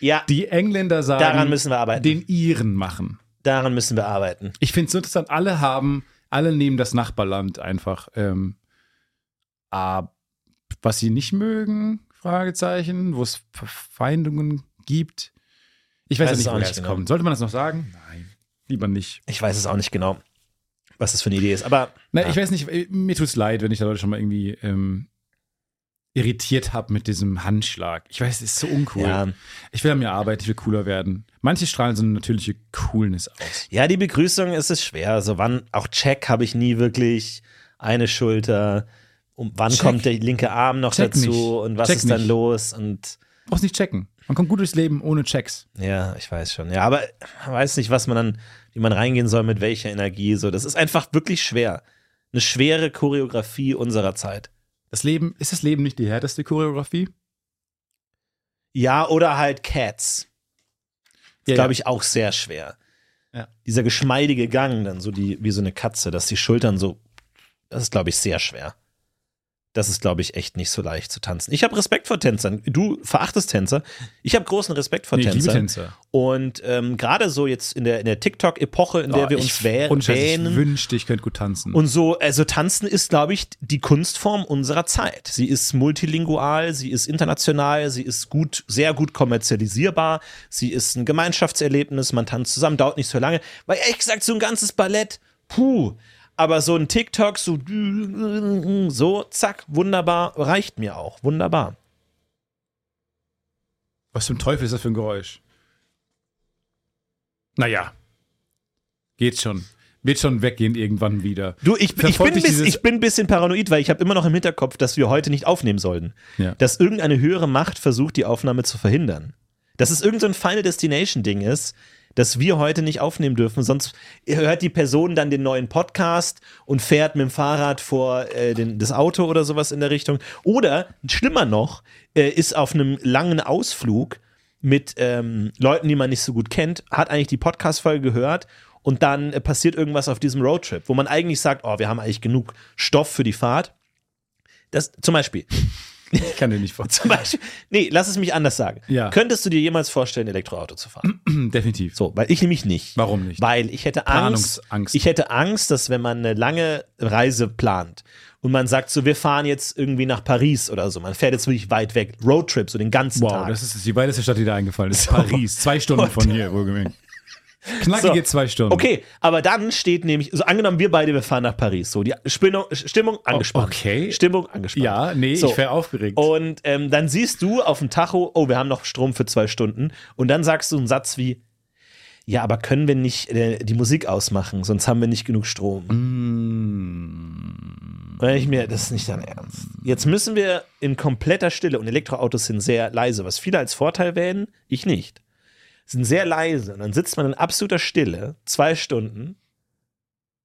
Speaker 3: Ja,
Speaker 2: die Engländer sagen,
Speaker 3: daran müssen wir arbeiten.
Speaker 2: den Iren machen.
Speaker 3: daran müssen wir arbeiten.
Speaker 2: Ich finde es so interessant, alle haben, alle nehmen das Nachbarland einfach. Ähm, ah, was sie nicht mögen, Fragezeichen, wo es Verfeindungen gibt. Ich weiß
Speaker 3: Weiß
Speaker 2: ja nicht, woher
Speaker 3: nicht
Speaker 2: es
Speaker 3: genau.
Speaker 2: kommt. Sollte man das noch sagen? Nein, lieber nicht.
Speaker 3: Ich weiß es auch nicht genau, was das für eine Idee ist. Aber
Speaker 2: Na,
Speaker 3: Ja.
Speaker 2: ich weiß nicht, äh, mir tut es leid, wenn ich da Leute schon mal irgendwie ähm, irritiert habe mit diesem Handschlag. Ich weiß, es ist so uncool.
Speaker 3: Ja.
Speaker 2: Ich will an mir arbeiten, ich will cooler werden. Manche strahlen so eine natürliche Coolness aus.
Speaker 3: ja, die Begrüßung ist es schwer. Also wann, auch Check habe ich nie wirklich eine Schulter. Und wann
Speaker 2: Check.
Speaker 3: kommt der linke Arm noch
Speaker 2: Check
Speaker 3: dazu
Speaker 2: nicht.
Speaker 3: und was
Speaker 2: Check
Speaker 3: ist dann
Speaker 2: nicht.
Speaker 3: los? Und
Speaker 2: Brauchst nicht checken. Man kommt gut durchs Leben ohne Checks.
Speaker 3: ja, ich weiß schon. Ja, aber man weiß nicht, was man dann, wie man reingehen soll, mit welcher Energie. So, das ist einfach wirklich schwer. Eine schwere Choreografie unserer Zeit.
Speaker 2: Das Leben, ist das Leben nicht die härteste Choreografie?
Speaker 3: Ja, oder halt Cats.
Speaker 2: Ja,
Speaker 3: glaube
Speaker 2: ja.
Speaker 3: ich, auch sehr schwer.
Speaker 2: Ja.
Speaker 3: Dieser geschmeidige Gang, dann so die, wie so eine Katze, dass die Schultern so, das ist, glaube ich, sehr schwer. Das ist, glaube ich, echt nicht so leicht zu tanzen. Ich habe Respekt vor Tänzern. Du verachtest Tänzer. Ich habe großen Respekt vor
Speaker 2: Nee, ich liebe
Speaker 3: Tänzern.
Speaker 2: Tänzer.
Speaker 3: Und ähm, gerade so jetzt in der, in der TikTok-Epoche, in der wir uns wäh-
Speaker 2: und ich wünschte, ich könnte gut tanzen.
Speaker 3: Und so, also Tanzen ist, glaube ich, die Kunstform unserer Zeit. Sie ist multilingual, sie ist international, sie ist gut, sehr gut kommerzialisierbar, sie ist ein Gemeinschaftserlebnis, man tanzt zusammen, dauert nicht so lange. Weil ehrlich gesagt, so ein ganzes Ballett, puh. Aber so ein TikTok, so, so, zack, wunderbar, reicht mir auch. Wunderbar.
Speaker 2: Was zum Teufel ist das für ein Geräusch? Naja. Geht schon. Wird schon weggehen irgendwann wieder.
Speaker 3: Du, ich, ich, bin,
Speaker 2: dieses-
Speaker 3: ich bin ein bisschen paranoid, weil ich habe immer noch im Hinterkopf, dass wir heute nicht aufnehmen sollten.
Speaker 2: Ja.
Speaker 3: Dass irgendeine höhere Macht versucht, die Aufnahme zu verhindern. Dass es irgendein so ein Final Destination-Ding ist, dass wir heute nicht aufnehmen dürfen, sonst hört die Person dann den neuen Podcast und fährt mit dem Fahrrad vor äh, den, das Auto oder sowas in der Richtung. Oder, schlimmer noch, äh, ist auf einem langen Ausflug mit ähm, Leuten, die man nicht so gut kennt, hat eigentlich die Podcast-Folge gehört und dann äh, passiert irgendwas auf diesem Roadtrip, wo man eigentlich sagt, oh, wir haben eigentlich genug Stoff für die Fahrt. Das zum Beispiel.
Speaker 2: Ich kann dir nicht <laughs> vorstellen.
Speaker 3: Zum Beispiel, nee, lass es mich anders sagen.
Speaker 2: Ja.
Speaker 3: Könntest du dir jemals vorstellen, Elektroauto zu fahren? <clears throat>
Speaker 2: Definitiv.
Speaker 3: So, weil ich nämlich nicht.
Speaker 2: Warum nicht?
Speaker 3: Weil ich hätte Angst,
Speaker 2: Planungsangst.
Speaker 3: ich hätte Angst, dass wenn man eine lange Reise plant und man sagt so, wir fahren jetzt irgendwie nach Paris oder so, man fährt jetzt wirklich weit weg, Roadtrip, so den ganzen
Speaker 2: Wow,
Speaker 3: Tag.
Speaker 2: das ist die weiteste Stadt, die da eingefallen ist. <laughs> Paris. Zwei Stunden von hier, wohlgemerkt. Knackige
Speaker 3: So.
Speaker 2: zwei Stunden.
Speaker 3: Okay, aber dann steht nämlich, so angenommen, wir beide, wir fahren nach Paris. So, die Stimmung, Stimmung angespannt.
Speaker 2: okay.
Speaker 3: Stimmung angespannt.
Speaker 2: Ja, nee,
Speaker 3: So.
Speaker 2: ich wäre aufgeregt.
Speaker 3: Und ähm, dann siehst du auf dem Tacho, oh, wir haben noch Strom für zwei Stunden. Und dann sagst du einen Satz wie, ja, aber können wir nicht äh, die Musik ausmachen, sonst haben wir nicht genug Strom.
Speaker 2: Mm.
Speaker 3: Und ich mir, das ist nicht dein Ernst. Jetzt müssen wir in kompletter Stille, und Elektroautos sind sehr leise, was viele als Vorteil wählen, ich nicht. Sind sehr leise. Und dann sitzt man in absoluter Stille, zwei Stunden,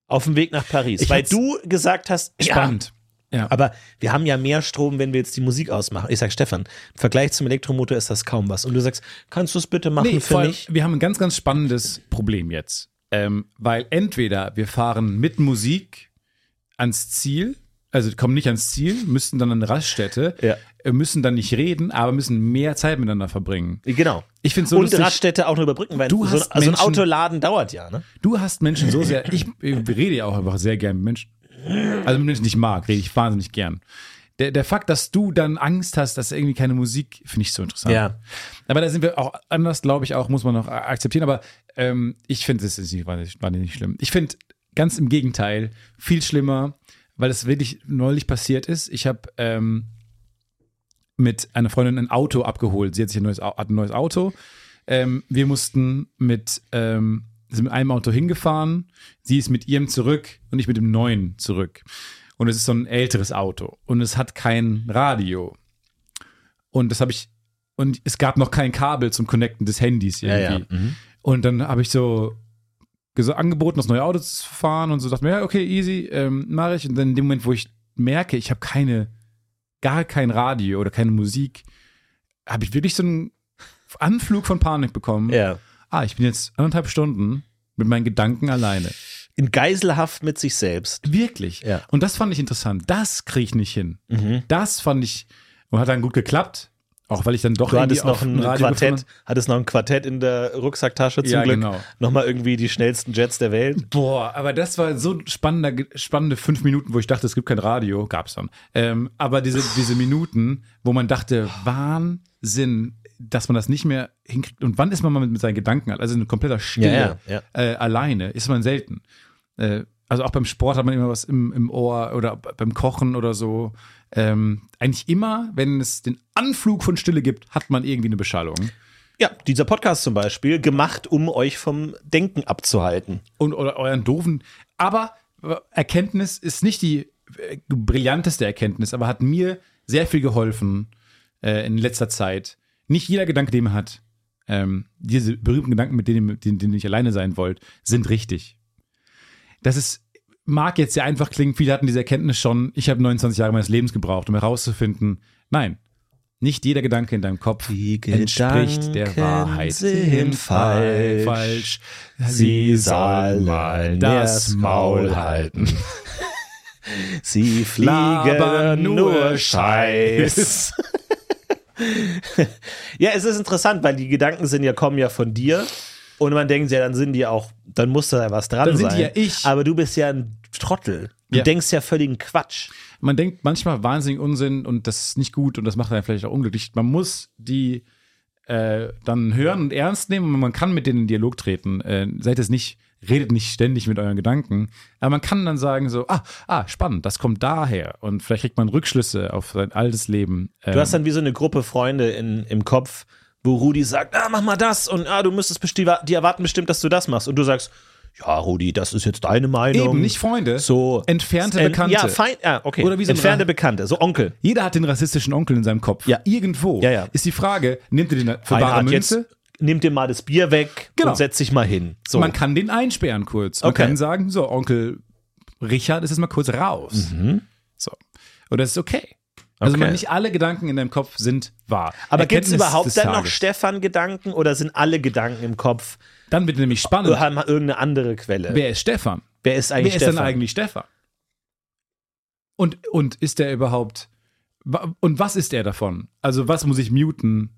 Speaker 3: auf dem Weg nach Paris.
Speaker 2: Ich
Speaker 3: weil du gesagt hast, ja,
Speaker 2: Spannend. Ja.
Speaker 3: aber wir haben ja mehr Strom, wenn wir jetzt die Musik ausmachen. Ich sag, Stefan, im Vergleich zum Elektromotor ist das kaum was. Und du sagst, kannst du es bitte machen
Speaker 2: Nee,
Speaker 3: für
Speaker 2: vor allem,
Speaker 3: mich?
Speaker 2: wir haben ein ganz, ganz spannendes Problem jetzt. Ähm, weil entweder wir fahren mit Musik ans Ziel, also kommen nicht ans Ziel, müssten dann an eine Raststätte,
Speaker 3: Ja.
Speaker 2: Äh, müssen dann nicht reden, aber müssen mehr Zeit miteinander verbringen.
Speaker 3: Genau.
Speaker 2: Ich finde so
Speaker 3: und
Speaker 2: lustig,
Speaker 3: Raststätte auch nur überbrücken, weil
Speaker 2: Du
Speaker 3: so, ein-
Speaker 2: hast
Speaker 3: so ein
Speaker 2: Menschen-
Speaker 3: Autoladen dauert ja, ne?
Speaker 2: du hast Menschen so sehr, ich, ich rede ja auch einfach sehr gern mit Menschen. Also mit Menschen, die ich mag, rede ich wahnsinnig gern. Der, der Fakt, dass du dann Angst hast, dass irgendwie keine Musik, finde ich so interessant.
Speaker 3: Ja.
Speaker 2: Aber da sind wir auch anders, glaube ich, auch, muss man noch akzeptieren. Aber ähm, ich finde, es ist nicht wahnsinnig, wahnsinnig schlimm. Ich finde ganz im Gegenteil viel schlimmer, weil es wirklich neulich passiert ist. Ich habe ähm, mit einer Freundin ein Auto abgeholt. Sie hat sich ein neues, hat ein neues Auto. Ähm, wir mussten mit, ähm, sind mit einem Auto hingefahren. Sie ist mit ihrem zurück und ich mit dem neuen zurück. Und es ist so ein älteres Auto und es hat kein Radio. Und das habe ich, und es gab noch kein Kabel zum Connecten des Handys irgendwie.
Speaker 3: Mhm.
Speaker 2: Und dann habe ich so, so angeboten, das neue Auto zu fahren und so dachte mir, ja, okay, easy, ähm, mache ich. Und dann in dem Moment, wo ich merke, ich habe keine, gar kein Radio oder keine Musik, habe ich wirklich so einen Anflug von Panik bekommen.
Speaker 3: Ja.
Speaker 2: Ah, ich bin jetzt anderthalb Stunden mit meinen Gedanken alleine.
Speaker 3: In Geiselhaft mit sich selbst.
Speaker 2: Wirklich.
Speaker 3: Ja.
Speaker 2: Und das fand ich interessant. Das kriege ich nicht hin.
Speaker 3: Mhm.
Speaker 2: Das fand ich, und hat dann gut geklappt. Auch weil ich dann doch
Speaker 3: Du
Speaker 2: irgendwie
Speaker 3: hattest noch ein
Speaker 2: Radio
Speaker 3: Quartett,
Speaker 2: gefunden-
Speaker 3: hattest noch ein Quartett in der Rucksacktasche zum
Speaker 2: Ja,
Speaker 3: Glück.
Speaker 2: genau.
Speaker 3: Nochmal irgendwie die schnellsten Jets der Welt.
Speaker 2: Boah, aber das war so spannender, spannende fünf Minuten, wo ich dachte, es gibt kein Radio, gab's dann. Ähm, aber diese, diese Minuten, wo man dachte, Wahnsinn, dass man das nicht mehr hinkriegt. Und wann ist man mal mit, mit seinen Gedanken, also in kompletter Stille,
Speaker 3: Ja, ja,
Speaker 2: Äh, alleine, ist man selten. Äh, also auch beim Sport hat man immer was im, im Ohr oder beim Kochen oder so. Ähm, eigentlich immer, wenn es den Anflug von Stille gibt, hat man irgendwie eine Beschallung.
Speaker 3: Ja, dieser Podcast zum Beispiel, gemacht, um euch vom Denken abzuhalten.
Speaker 2: und oder euren doofen. Aber äh, Erkenntnis ist nicht die äh, brillanteste Erkenntnis, aber hat mir sehr viel geholfen äh, in letzter Zeit. Nicht jeder Gedanke, den man hat, ähm, diese berühmten Gedanken, mit denen, denen, denen ihr nicht alleine sein wollt, sind richtig. Das ist, mag jetzt sehr einfach klingen, viele hatten diese Erkenntnis schon. Ich habe 29 Jahre meines Lebens gebraucht, um herauszufinden, nein, nicht jeder Gedanke in deinem Kopf
Speaker 3: Die
Speaker 2: entspricht der
Speaker 3: Gedanken
Speaker 2: Wahrheit.
Speaker 3: sind falsch.
Speaker 2: falsch.
Speaker 3: Sie soll mal das Maul halten. Sie fliegen
Speaker 2: nur
Speaker 3: nur Scheiß. <laughs> ja, es ist interessant, weil die Gedanken sind ja, kommen ja von dir. Und man denkt ja, dann sind die auch, dann muss da was dran
Speaker 2: Dann sind
Speaker 3: sein.
Speaker 2: die ja ich.
Speaker 3: Aber du bist ja ein Trottel. Du
Speaker 2: Ja.
Speaker 3: denkst ja völligen Quatsch.
Speaker 2: man denkt manchmal wahnsinnig Unsinn und das ist nicht gut und das macht einen vielleicht auch unglücklich. Man muss die äh, dann hören und ernst nehmen und man kann mit denen in Dialog treten. Äh, seid es nicht, redet nicht ständig mit euren Gedanken, aber man kann dann sagen so, ah, ah, spannend, das kommt daher und vielleicht kriegt man Rückschlüsse auf sein altes Leben. Ähm,
Speaker 3: Du hast dann wie so eine Gruppe Freunde in, im Kopf, wo Rudi sagt, ah, mach mal das und ah, du müsstest bestimmt, die erwarten bestimmt, dass du das machst. Und du sagst, ja, Rudi, das ist jetzt deine Meinung.
Speaker 2: eben nicht Freunde,
Speaker 3: so
Speaker 2: entfernte
Speaker 3: Ent-
Speaker 2: Bekannte.
Speaker 3: Ja, fein, ja, okay.
Speaker 2: Oder wie so
Speaker 3: Entfernte Bekannte, so Onkel.
Speaker 2: Jeder hat den rassistischen Onkel in seinem Kopf.
Speaker 3: Ja.
Speaker 2: Irgendwo
Speaker 3: Ja, ja.
Speaker 2: ist die Frage, nimmt ihr den für bare
Speaker 3: Reinhard,
Speaker 2: Münze?
Speaker 3: jetzt nimm dir mal das Bier weg
Speaker 2: Genau.
Speaker 3: und setz dich mal hin. So.
Speaker 2: Man kann den einsperren kurz. Man
Speaker 3: Okay.
Speaker 2: kann sagen, so, Onkel Richard ist jetzt mal kurz raus. So. Und das ist okay. Also
Speaker 3: Okay.
Speaker 2: nicht alle Gedanken in deinem Kopf sind wahr.
Speaker 3: Aber gibt es überhaupt dann noch. Stefan-Gedanken oder sind alle Gedanken im Kopf,
Speaker 2: Dann wird nämlich spannend.
Speaker 3: haben irgendeine andere Quelle?
Speaker 2: Wer ist Stefan?
Speaker 3: Wer ist eigentlich
Speaker 2: Wer ist
Speaker 3: Stefan?
Speaker 2: denn eigentlich Stefan? Und, und ist der überhaupt Und was ist er davon? Also was muss ich muten?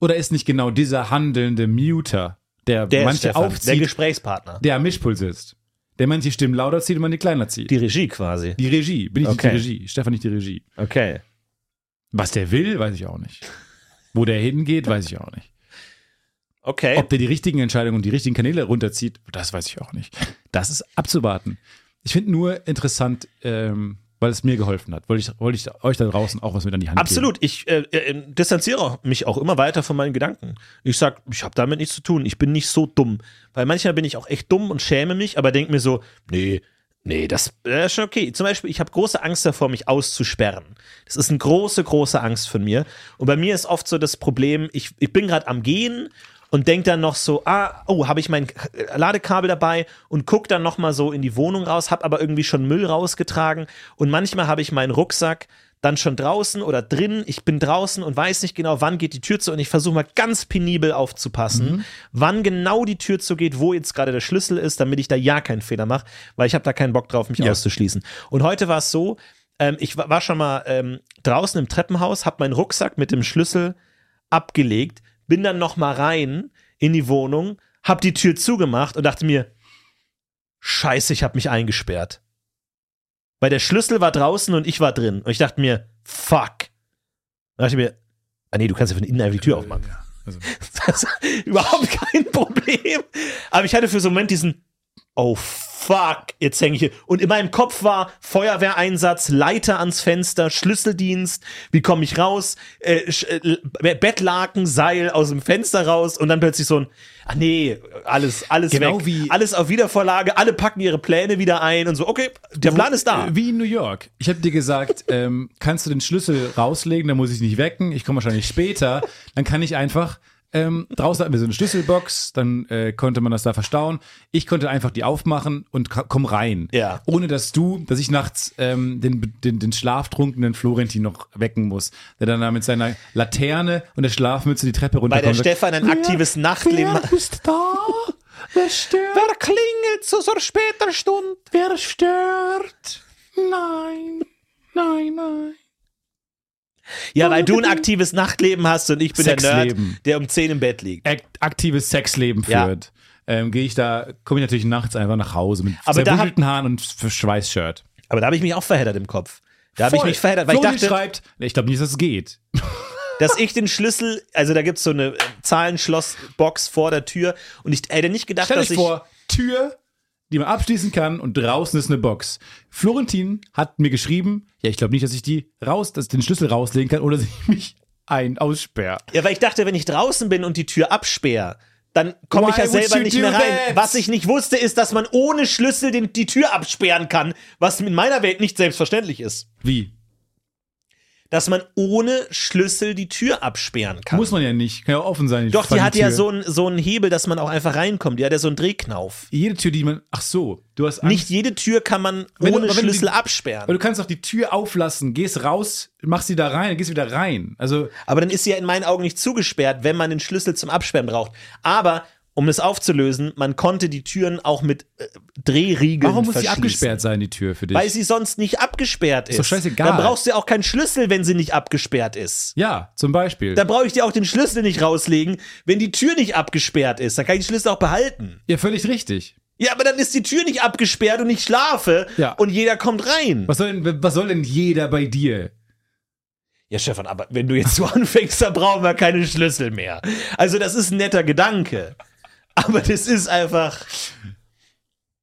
Speaker 2: Oder ist nicht genau dieser handelnde Muter, der,
Speaker 3: Der
Speaker 2: manche
Speaker 3: Stefan, der
Speaker 2: aufzieht,
Speaker 3: Gesprächspartner.
Speaker 2: der am Mischpult sitzt? Der manche Stimmen lauter zieht und manche kleiner zieht.
Speaker 3: Die Regie quasi.
Speaker 2: Die Regie. Bin ich
Speaker 3: Okay.
Speaker 2: nicht die Regie? Stefan nicht die Regie.
Speaker 3: Okay.
Speaker 2: Was der will, weiß ich auch nicht. Wo der hingeht, weiß ich auch nicht.
Speaker 3: Okay.
Speaker 2: Ob der die richtigen Entscheidungen und die richtigen Kanäle runterzieht, das weiß ich auch nicht. Das ist abzuwarten. Ich finde nur interessant, ähm, weil es mir geholfen hat. Wollte ich, wollte ich euch da draußen auch was mit an die Hand
Speaker 3: Absolut. Ich äh, äh, distanziere mich auch immer weiter von meinen Gedanken. Ich sag, ich habe damit nichts zu tun. Ich bin nicht so dumm. Weil manchmal bin ich auch echt dumm und schäme mich, aber denke mir so, nee, nee, das ist schon okay. Zum Beispiel, ich habe große Angst davor, mich auszusperren. Das ist eine große, große Angst von mir. Und bei mir ist oft so das Problem, ich, ich bin gerade am Gehen und denk dann noch so, ah, oh, habe ich mein Ladekabel dabei und guck dann noch mal so in die Wohnung raus, habe aber irgendwie schon Müll rausgetragen und manchmal habe ich meinen Rucksack dann schon draußen oder drin, ich bin draußen und weiß nicht genau, wann geht die Tür zu und ich versuche mal ganz penibel aufzupassen, wann genau die Tür zugeht, wo jetzt gerade der Schlüssel ist, damit ich da ja keinen Fehler mache, weil ich habe da keinen Bock drauf, mich
Speaker 2: Ja.
Speaker 3: auszuschließen. Und heute war es so, ähm, ich wa- war schon mal ähm, draußen im Treppenhaus, habe meinen Rucksack mit dem Schlüssel abgelegt, bin dann noch mal rein in die Wohnung, hab die Tür zugemacht und dachte mir, scheiße, ich hab mich eingesperrt. Weil der Schlüssel war draußen und ich war drin. Und ich dachte mir, fuck. Dann dachte ich mir, ah nee, du kannst ja von innen einfach die Tür aufmachen.
Speaker 2: Ja, also, <laughs>
Speaker 3: überhaupt kein Problem. Aber ich hatte für so einen Moment diesen, oh fuck, jetzt hänge ich hier. Und in meinem Kopf war Feuerwehreinsatz, Leiter ans Fenster, Schlüsseldienst, wie komme ich raus, äh, äh, Bettlaken, Seil aus dem Fenster raus und dann plötzlich so ein, ach nee, alles, alles
Speaker 2: Genau
Speaker 3: weg.
Speaker 2: wie-
Speaker 3: alles auf Wiedervorlage, alle packen ihre Pläne wieder ein und so, okay, der Plan ist da.
Speaker 2: Äh, Wie in New York. Ich habe dir gesagt, <laughs> ähm, kannst du den Schlüssel rauslegen, dann muss ich nicht wecken, ich komme wahrscheinlich später. Dann kann ich einfach, ähm, draußen hatten wir so eine Schlüsselbox, dann äh, konnte man das da verstauen. Ich konnte einfach die aufmachen und komm rein.
Speaker 3: Ja.
Speaker 2: Ohne dass du, dass ich nachts ähm, den, den, den schlaftrunkenen Florentin noch wecken muss, der dann da mit seiner Laterne und der Schlafmütze die Treppe
Speaker 3: Weil
Speaker 2: runterkommt.
Speaker 3: der
Speaker 2: und sagt,
Speaker 3: Stefan ein aktives Nachtleben hat.
Speaker 2: ist da? Wer stört?
Speaker 3: Wer klingelt zu so später Stunde?
Speaker 2: Wer stört? Nein, nein, nein.
Speaker 3: Ja, weil du ein aktives Nachtleben hast und ich bin der Nerd,
Speaker 2: Sexleben.
Speaker 3: der um 10 im Bett liegt.
Speaker 2: Akt aktives Sexleben
Speaker 3: Ja.
Speaker 2: führt, ähm, gehe ich da, komme ich natürlich nachts einfach nach Hause mit
Speaker 3: Aber
Speaker 2: Haaren und Schweißshirt.
Speaker 3: Aber da habe ich mich auch verheddert im Kopf. Da habe ich mich verheddert, weil ich
Speaker 2: Florian
Speaker 3: dachte,
Speaker 2: schreibt, ich glaube nicht, dass es geht. <laughs>
Speaker 3: dass ich den Schlüssel, also da gibt's so eine Zahlenschlossbox vor der Tür und ich hätte nicht gedacht,
Speaker 2: Stell
Speaker 3: dass ich
Speaker 2: vor, Tür, die man abschließen kann und draußen ist eine Box. Florentin hat mir geschrieben, ja, ich glaube nicht, dass ich die raus, dass ich den Schlüssel rauslegen kann oder <laughs> dass ich mich ein aussperre.
Speaker 3: Ja, weil ich dachte, wenn ich draußen bin und die Tür absperre, dann komme ich ja selber nicht mehr rein.
Speaker 2: that?
Speaker 3: Was ich nicht wusste, ist, dass man ohne Schlüssel den, die Tür absperren kann, was in meiner Welt nicht selbstverständlich ist.
Speaker 2: Wie?
Speaker 3: Dass man ohne Schlüssel die Tür absperren kann.
Speaker 2: Muss man ja nicht. Kann ja offen sein.
Speaker 3: Doch, die hat ja so einen so einen Hebel, dass man auch einfach reinkommt. Die hat ja so einen Drehknauf.
Speaker 2: Jede Tür, die man. Ach so, du hast Angst.
Speaker 3: Nicht jede Tür kann man
Speaker 2: Wenn
Speaker 3: ohne
Speaker 2: aber du
Speaker 3: Schlüssel
Speaker 2: die-
Speaker 3: absperren.
Speaker 2: Weil du kannst auch die Tür auflassen, gehst raus, machst sie da rein, gehst wieder rein. Also,
Speaker 3: Aber dann ist sie ja in meinen Augen nicht zugesperrt, wenn man den Schlüssel zum Absperren braucht. Aber um es aufzulösen, man konnte die Türen auch mit äh, Drehriegeln
Speaker 2: warum muss sie abgesperrt sein, die Tür für dich?
Speaker 3: Weil sie sonst nicht abgesperrt ist.
Speaker 2: doch scheißegal.
Speaker 3: Dann brauchst du ja auch keinen Schlüssel, wenn sie nicht abgesperrt ist.
Speaker 2: ja, zum Beispiel.
Speaker 3: Dann brauche ich dir auch den Schlüssel nicht rauslegen, wenn die Tür nicht abgesperrt ist. Dann kann ich den Schlüssel auch behalten.
Speaker 2: ja, völlig richtig.
Speaker 3: Ja, aber dann ist die Tür nicht abgesperrt und ich schlafe
Speaker 2: Ja.
Speaker 3: und jeder kommt rein.
Speaker 2: Was soll, denn, was soll denn jeder bei dir?
Speaker 3: Ja, Stefan, aber wenn du jetzt so <laughs> anfängst, dann brauchen wir keine Schlüssel mehr. Also, das ist ein netter Gedanke. Aber das ist einfach.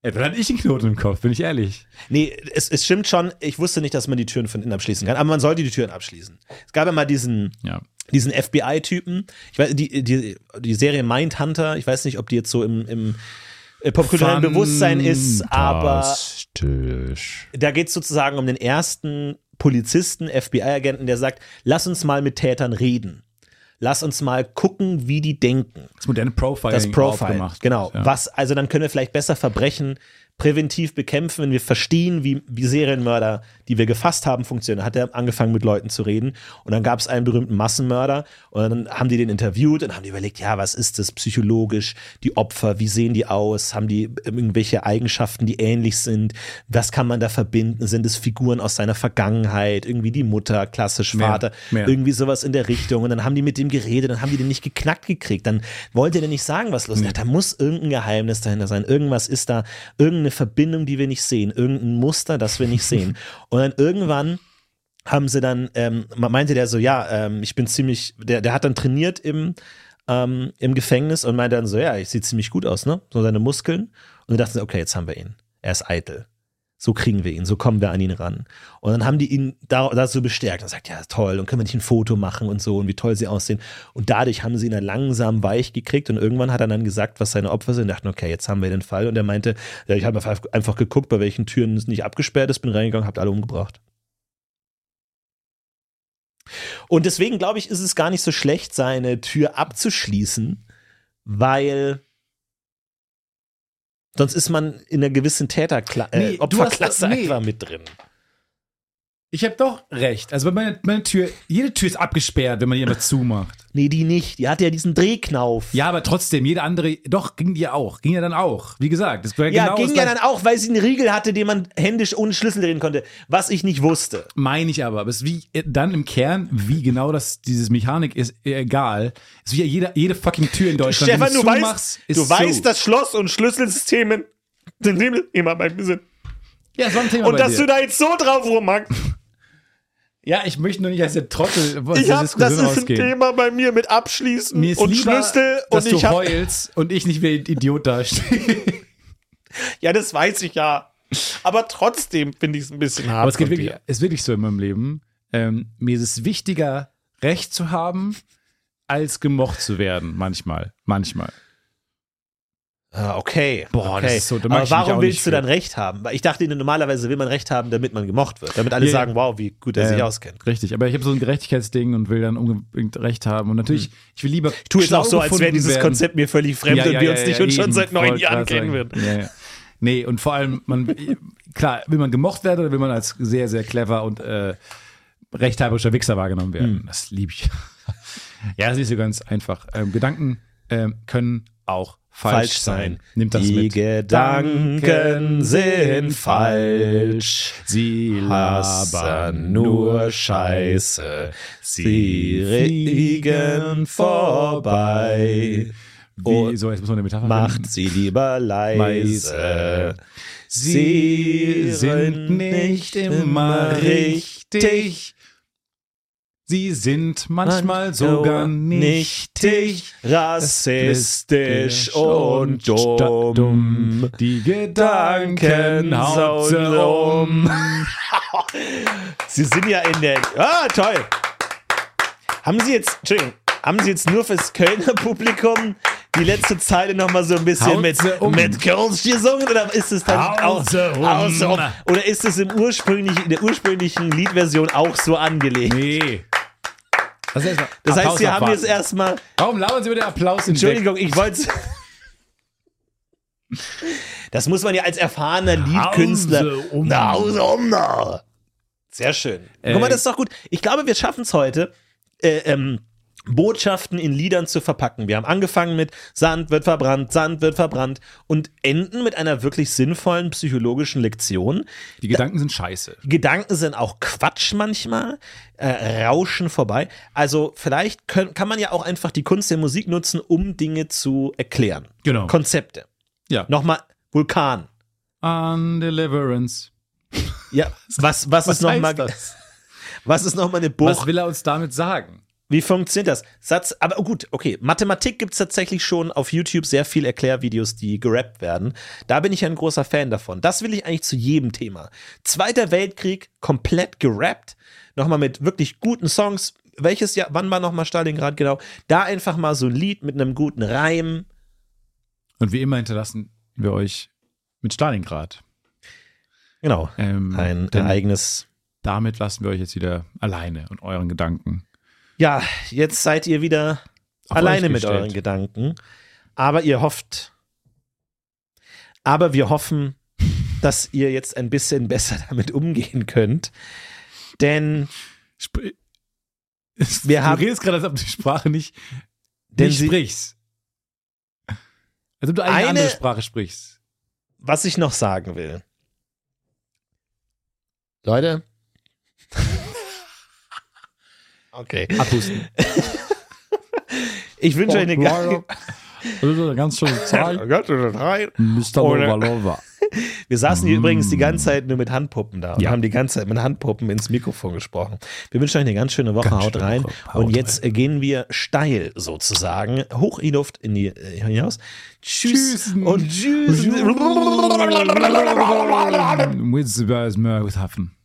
Speaker 2: Dann hatte ich den Knoten im Kopf, bin ich ehrlich.
Speaker 3: Nee, es, es stimmt schon. Ich wusste nicht, dass man die Türen von innen abschließen kann, aber man sollte die Türen abschließen. Es gab ja mal diesen,
Speaker 2: Ja.
Speaker 3: diesen FBI-Typen. Ich weiß, die, die, die Serie Mindhunter, ich weiß nicht, ob die jetzt so im, im äh, popkulturellen Bewusstsein ist, aber da geht es sozusagen um den ersten Polizisten, FBI-Agenten, der sagt, lass uns mal mit Tätern reden. Lass uns mal gucken, wie die denken.
Speaker 2: Das moderne Profiling
Speaker 3: Das Profile,
Speaker 2: aufgemacht.
Speaker 3: genau.
Speaker 2: Ja.
Speaker 3: Was, also dann können wir vielleicht besser Verbrechen präventiv bekämpfen, wenn wir verstehen, wie, wie Serienmörder, die wir gefasst haben, funktionieren. Hat er angefangen mit Leuten zu reden. Und dann gab es einen berühmten Massenmörder. Und dann haben die den interviewt und haben die überlegt, ja, was ist das psychologisch, die Opfer, wie sehen die aus, haben die irgendwelche Eigenschaften, die ähnlich sind, was kann man da verbinden, sind es Figuren aus seiner Vergangenheit, irgendwie die Mutter, klassisch
Speaker 2: Mehr,
Speaker 3: Vater,
Speaker 2: mehr.
Speaker 3: irgendwie sowas in der Richtung. Und dann haben die mit dem geredet, dann haben die den nicht geknackt gekriegt, dann wollte der nicht sagen, was los ist. Da muss irgendein Geheimnis dahinter sein, irgendwas ist da, irgendeine Verbindung, die wir nicht sehen, irgendein Muster, das wir nicht sehen. <laughs> Und dann irgendwann haben sie dann, ähm, meinte der so, ja, ähm, ich bin ziemlich, der, der hat dann trainiert im, ähm, im Gefängnis und meinte dann so, ja, ich sehe ziemlich gut aus, ne? So seine Muskeln. Und wir dachten, okay, jetzt haben wir ihn. Er ist eitel. So kriegen wir ihn, so kommen wir an ihn ran. Und dann haben die ihn da, dazu bestärkt und sagt, ja, toll, und können wir nicht ein Foto machen und so und wie toll sie aussehen. Und dadurch haben sie ihn dann langsam weich gekriegt und irgendwann hat er dann gesagt, was seine Opfer sind. Und dachten, okay, jetzt haben wir den Fall. Und er meinte, ja, ich habe einfach geguckt, bei welchen Türen es nicht abgesperrt ist, bin reingegangen, habt alle umgebracht. Und deswegen glaube ich, ist es gar nicht so schlecht, seine Tür abzuschließen, weil sonst ist man in einer gewissen Täterkla äh,
Speaker 2: Nee,
Speaker 3: Opferklasse
Speaker 2: hast- nee.
Speaker 3: einfach mit drin.
Speaker 2: Ich habe doch recht. Also meine, meine Tür, jede Tür ist abgesperrt, wenn man die einfach zumacht.
Speaker 3: Nee, die nicht. Die hat ja diesen Drehknauf.
Speaker 2: Ja, aber trotzdem, jede andere, doch, ging die ja auch. Ging ja dann auch. Wie gesagt, das war
Speaker 3: Ja,
Speaker 2: genau
Speaker 3: ging
Speaker 2: das
Speaker 3: ja dann auch, weil sie einen Riegel hatte, den man händisch ohne Schlüssel drehen konnte, was ich nicht wusste.
Speaker 2: Meine ich aber. Aber es ist wie, äh, dann im Kern, wie genau das, dieses Mechanik ist, äh, egal. Es ist wie jede, jede fucking Tür in Deutschland.
Speaker 3: Stefan,
Speaker 2: wenn
Speaker 3: du weißt, du weißt, dass Schloss- und Schlüsselsysteme sind <laughs> immer bei mir sind.
Speaker 2: Ja, war ein Thema
Speaker 3: Und dass
Speaker 2: dir.
Speaker 3: du da jetzt so drauf rumhackst.
Speaker 2: Ja, ich möchte nur nicht als der Trottel
Speaker 3: Ich hab, das ist ein
Speaker 2: ausgehen.
Speaker 3: Thema bei mir mit Abschließen
Speaker 2: Mir
Speaker 3: und
Speaker 2: lieber,
Speaker 3: Schlüssel und
Speaker 2: du
Speaker 3: ich hab,
Speaker 2: heulst und ich nicht wie ein Idiot dastehe. <laughs>
Speaker 3: Ja, das weiß ich ja. Aber trotzdem finde ich es ein bisschen hart.
Speaker 2: Aber es geht wirklich, ist wirklich so in meinem Leben. Ähm, mir ist es wichtiger, Recht zu haben, als gemocht zu werden. Manchmal. Manchmal.
Speaker 3: Ah, okay.
Speaker 2: Boah,
Speaker 3: okay.
Speaker 2: das ist so- da
Speaker 3: Aber warum willst du
Speaker 2: für.
Speaker 3: dann Recht haben? Weil ich dachte, normalerweise will man Recht haben, damit man gemocht wird. Damit alle
Speaker 2: Ja, ja.
Speaker 3: sagen, wow, wie gut er sich
Speaker 2: Ähm,
Speaker 3: auskennt.
Speaker 2: Richtig, aber ich habe so ein Gerechtigkeitsding und will dann unbedingt Recht haben. Und natürlich, ich will lieber.
Speaker 3: Ich tue jetzt auch so, als wäre dieses
Speaker 2: werden.
Speaker 3: Konzept mir völlig fremd und wir uns nicht und schon seit neun Jahren kennen würden.
Speaker 2: Ja, ja. Nee, und vor allem, man, <laughs> klar, will man gemocht werden oder will man als sehr, sehr clever und äh, rechthaberischer Wichser wahrgenommen werden?
Speaker 3: Hm.
Speaker 2: Das liebe ich. <laughs> ja, das ist so ganz einfach. Ähm, Gedanken ähm, können auch falsch, sein. Nimmt das
Speaker 3: Die
Speaker 2: mit.
Speaker 3: Gedanken sind falsch.
Speaker 2: Sie labern
Speaker 3: nur Scheiße. Sie regen vorbei.
Speaker 2: Wie, so, jetzt muss man eine Metapher
Speaker 3: Macht
Speaker 2: finden.
Speaker 3: sie lieber leise.
Speaker 2: Sie sind nicht immer richtig. Sie sind manchmal sogar nichtig.
Speaker 3: rassistisch und dumm.
Speaker 2: Die Gedanken haut sie um.
Speaker 3: Sie sind ja in der. Ah, toll. Haben Sie jetzt, Entschuldigung, haben Sie jetzt nur fürs Kölner Publikum die letzte Zeile nochmal so ein bisschen
Speaker 2: Haut
Speaker 3: mit,
Speaker 2: um.
Speaker 3: mit Kölsch gesungen oder ist es dann
Speaker 2: Haut
Speaker 3: auch
Speaker 2: um.
Speaker 3: Um. oder ist es im ursprünglichen, in der ursprünglichen Liedversion auch so angelegt?
Speaker 2: Nee. Das, heißt,
Speaker 3: Das heißt, Sie haben jetzt erstmal,
Speaker 2: Warum labern Sie mit der Applaus in
Speaker 3: Entschuldigung, ich wollte Das muss man ja als erfahrener Liedkünstler.
Speaker 2: Hause um.
Speaker 3: Na, Hause um. Sehr schön. Guck mal,
Speaker 2: Äh,
Speaker 3: das ist doch gut. Ich glaube, wir schaffen es heute, äh, ähm, Botschaften in Liedern zu verpacken. Wir haben angefangen mit Sand wird verbrannt, Sand wird verbrannt und enden mit einer wirklich sinnvollen psychologischen Lektion.
Speaker 2: Die Gedanken sind scheiße.
Speaker 3: Die Gedanken sind auch Quatsch manchmal, äh, rauschen vorbei. Also vielleicht können, kann man ja auch einfach die Kunst der Musik nutzen, um Dinge zu erklären.
Speaker 2: Genau.
Speaker 3: Konzepte.
Speaker 2: Ja.
Speaker 3: Nochmal Vulkan.
Speaker 2: On Deliverance.
Speaker 3: Ja, <laughs> was, was, ist nochmal, <laughs> was ist nochmal eine
Speaker 2: Was
Speaker 3: Buch?
Speaker 2: will er uns damit sagen?
Speaker 3: Wie funktioniert das? Satz, aber gut, okay. Mathematik gibt es tatsächlich schon auf YouTube sehr viel Erklärvideos, die gerappt werden. Da bin ich ein großer Fan davon. Das will ich eigentlich zu jedem Thema. Zweiter Weltkrieg, komplett gerappt. Nochmal mit wirklich guten Songs. Welches Jahr, wann war nochmal Stalingrad genau? Da einfach mal so ein Lied mit einem guten Reim.
Speaker 2: Und wie immer hinterlassen wir euch mit Stalingrad.
Speaker 3: Genau.
Speaker 2: Ähm,
Speaker 3: Ein
Speaker 2: denn
Speaker 3: Ereignis.
Speaker 2: damit lassen wir euch jetzt wieder alleine und euren Gedanken.
Speaker 3: Ja, jetzt seid ihr wieder
Speaker 2: Auf
Speaker 3: alleine mit euren Gedanken. Aber ihr hofft. Aber wir hoffen, dass ihr jetzt ein bisschen besser <laughs> damit umgehen könnt. Denn
Speaker 2: Spr <laughs>
Speaker 3: Wir
Speaker 2: du
Speaker 3: haben-
Speaker 2: redest gerade, als ob du die Sprache nicht,
Speaker 3: Denn
Speaker 2: nicht sprichst. Als ob du eine,
Speaker 3: Eine-
Speaker 2: andere Sprache sprichst.
Speaker 3: was ich noch sagen will. Leute. Okay.
Speaker 2: Abhusten.
Speaker 3: Ich wünsche euch eine geile.
Speaker 2: Eine ganz schöne Zeit. Mr. Lovalova. <laughs>
Speaker 3: Wir saßen hier übrigens die ganze Zeit nur mit Handpuppen da und
Speaker 2: Ja.
Speaker 3: haben die ganze Zeit mit Handpuppen ins Mikrofon gesprochen. Wir wünschen euch eine ganz schöne Woche.
Speaker 2: Ganz
Speaker 3: haut
Speaker 2: schöne
Speaker 3: rein.
Speaker 2: Woche. Haut
Speaker 3: und jetzt äh, gehen wir steil sozusagen hoch in die Luft in die, äh, hinaus. Tschüss
Speaker 2: Tschüssen.
Speaker 3: und tschüss. <laughs>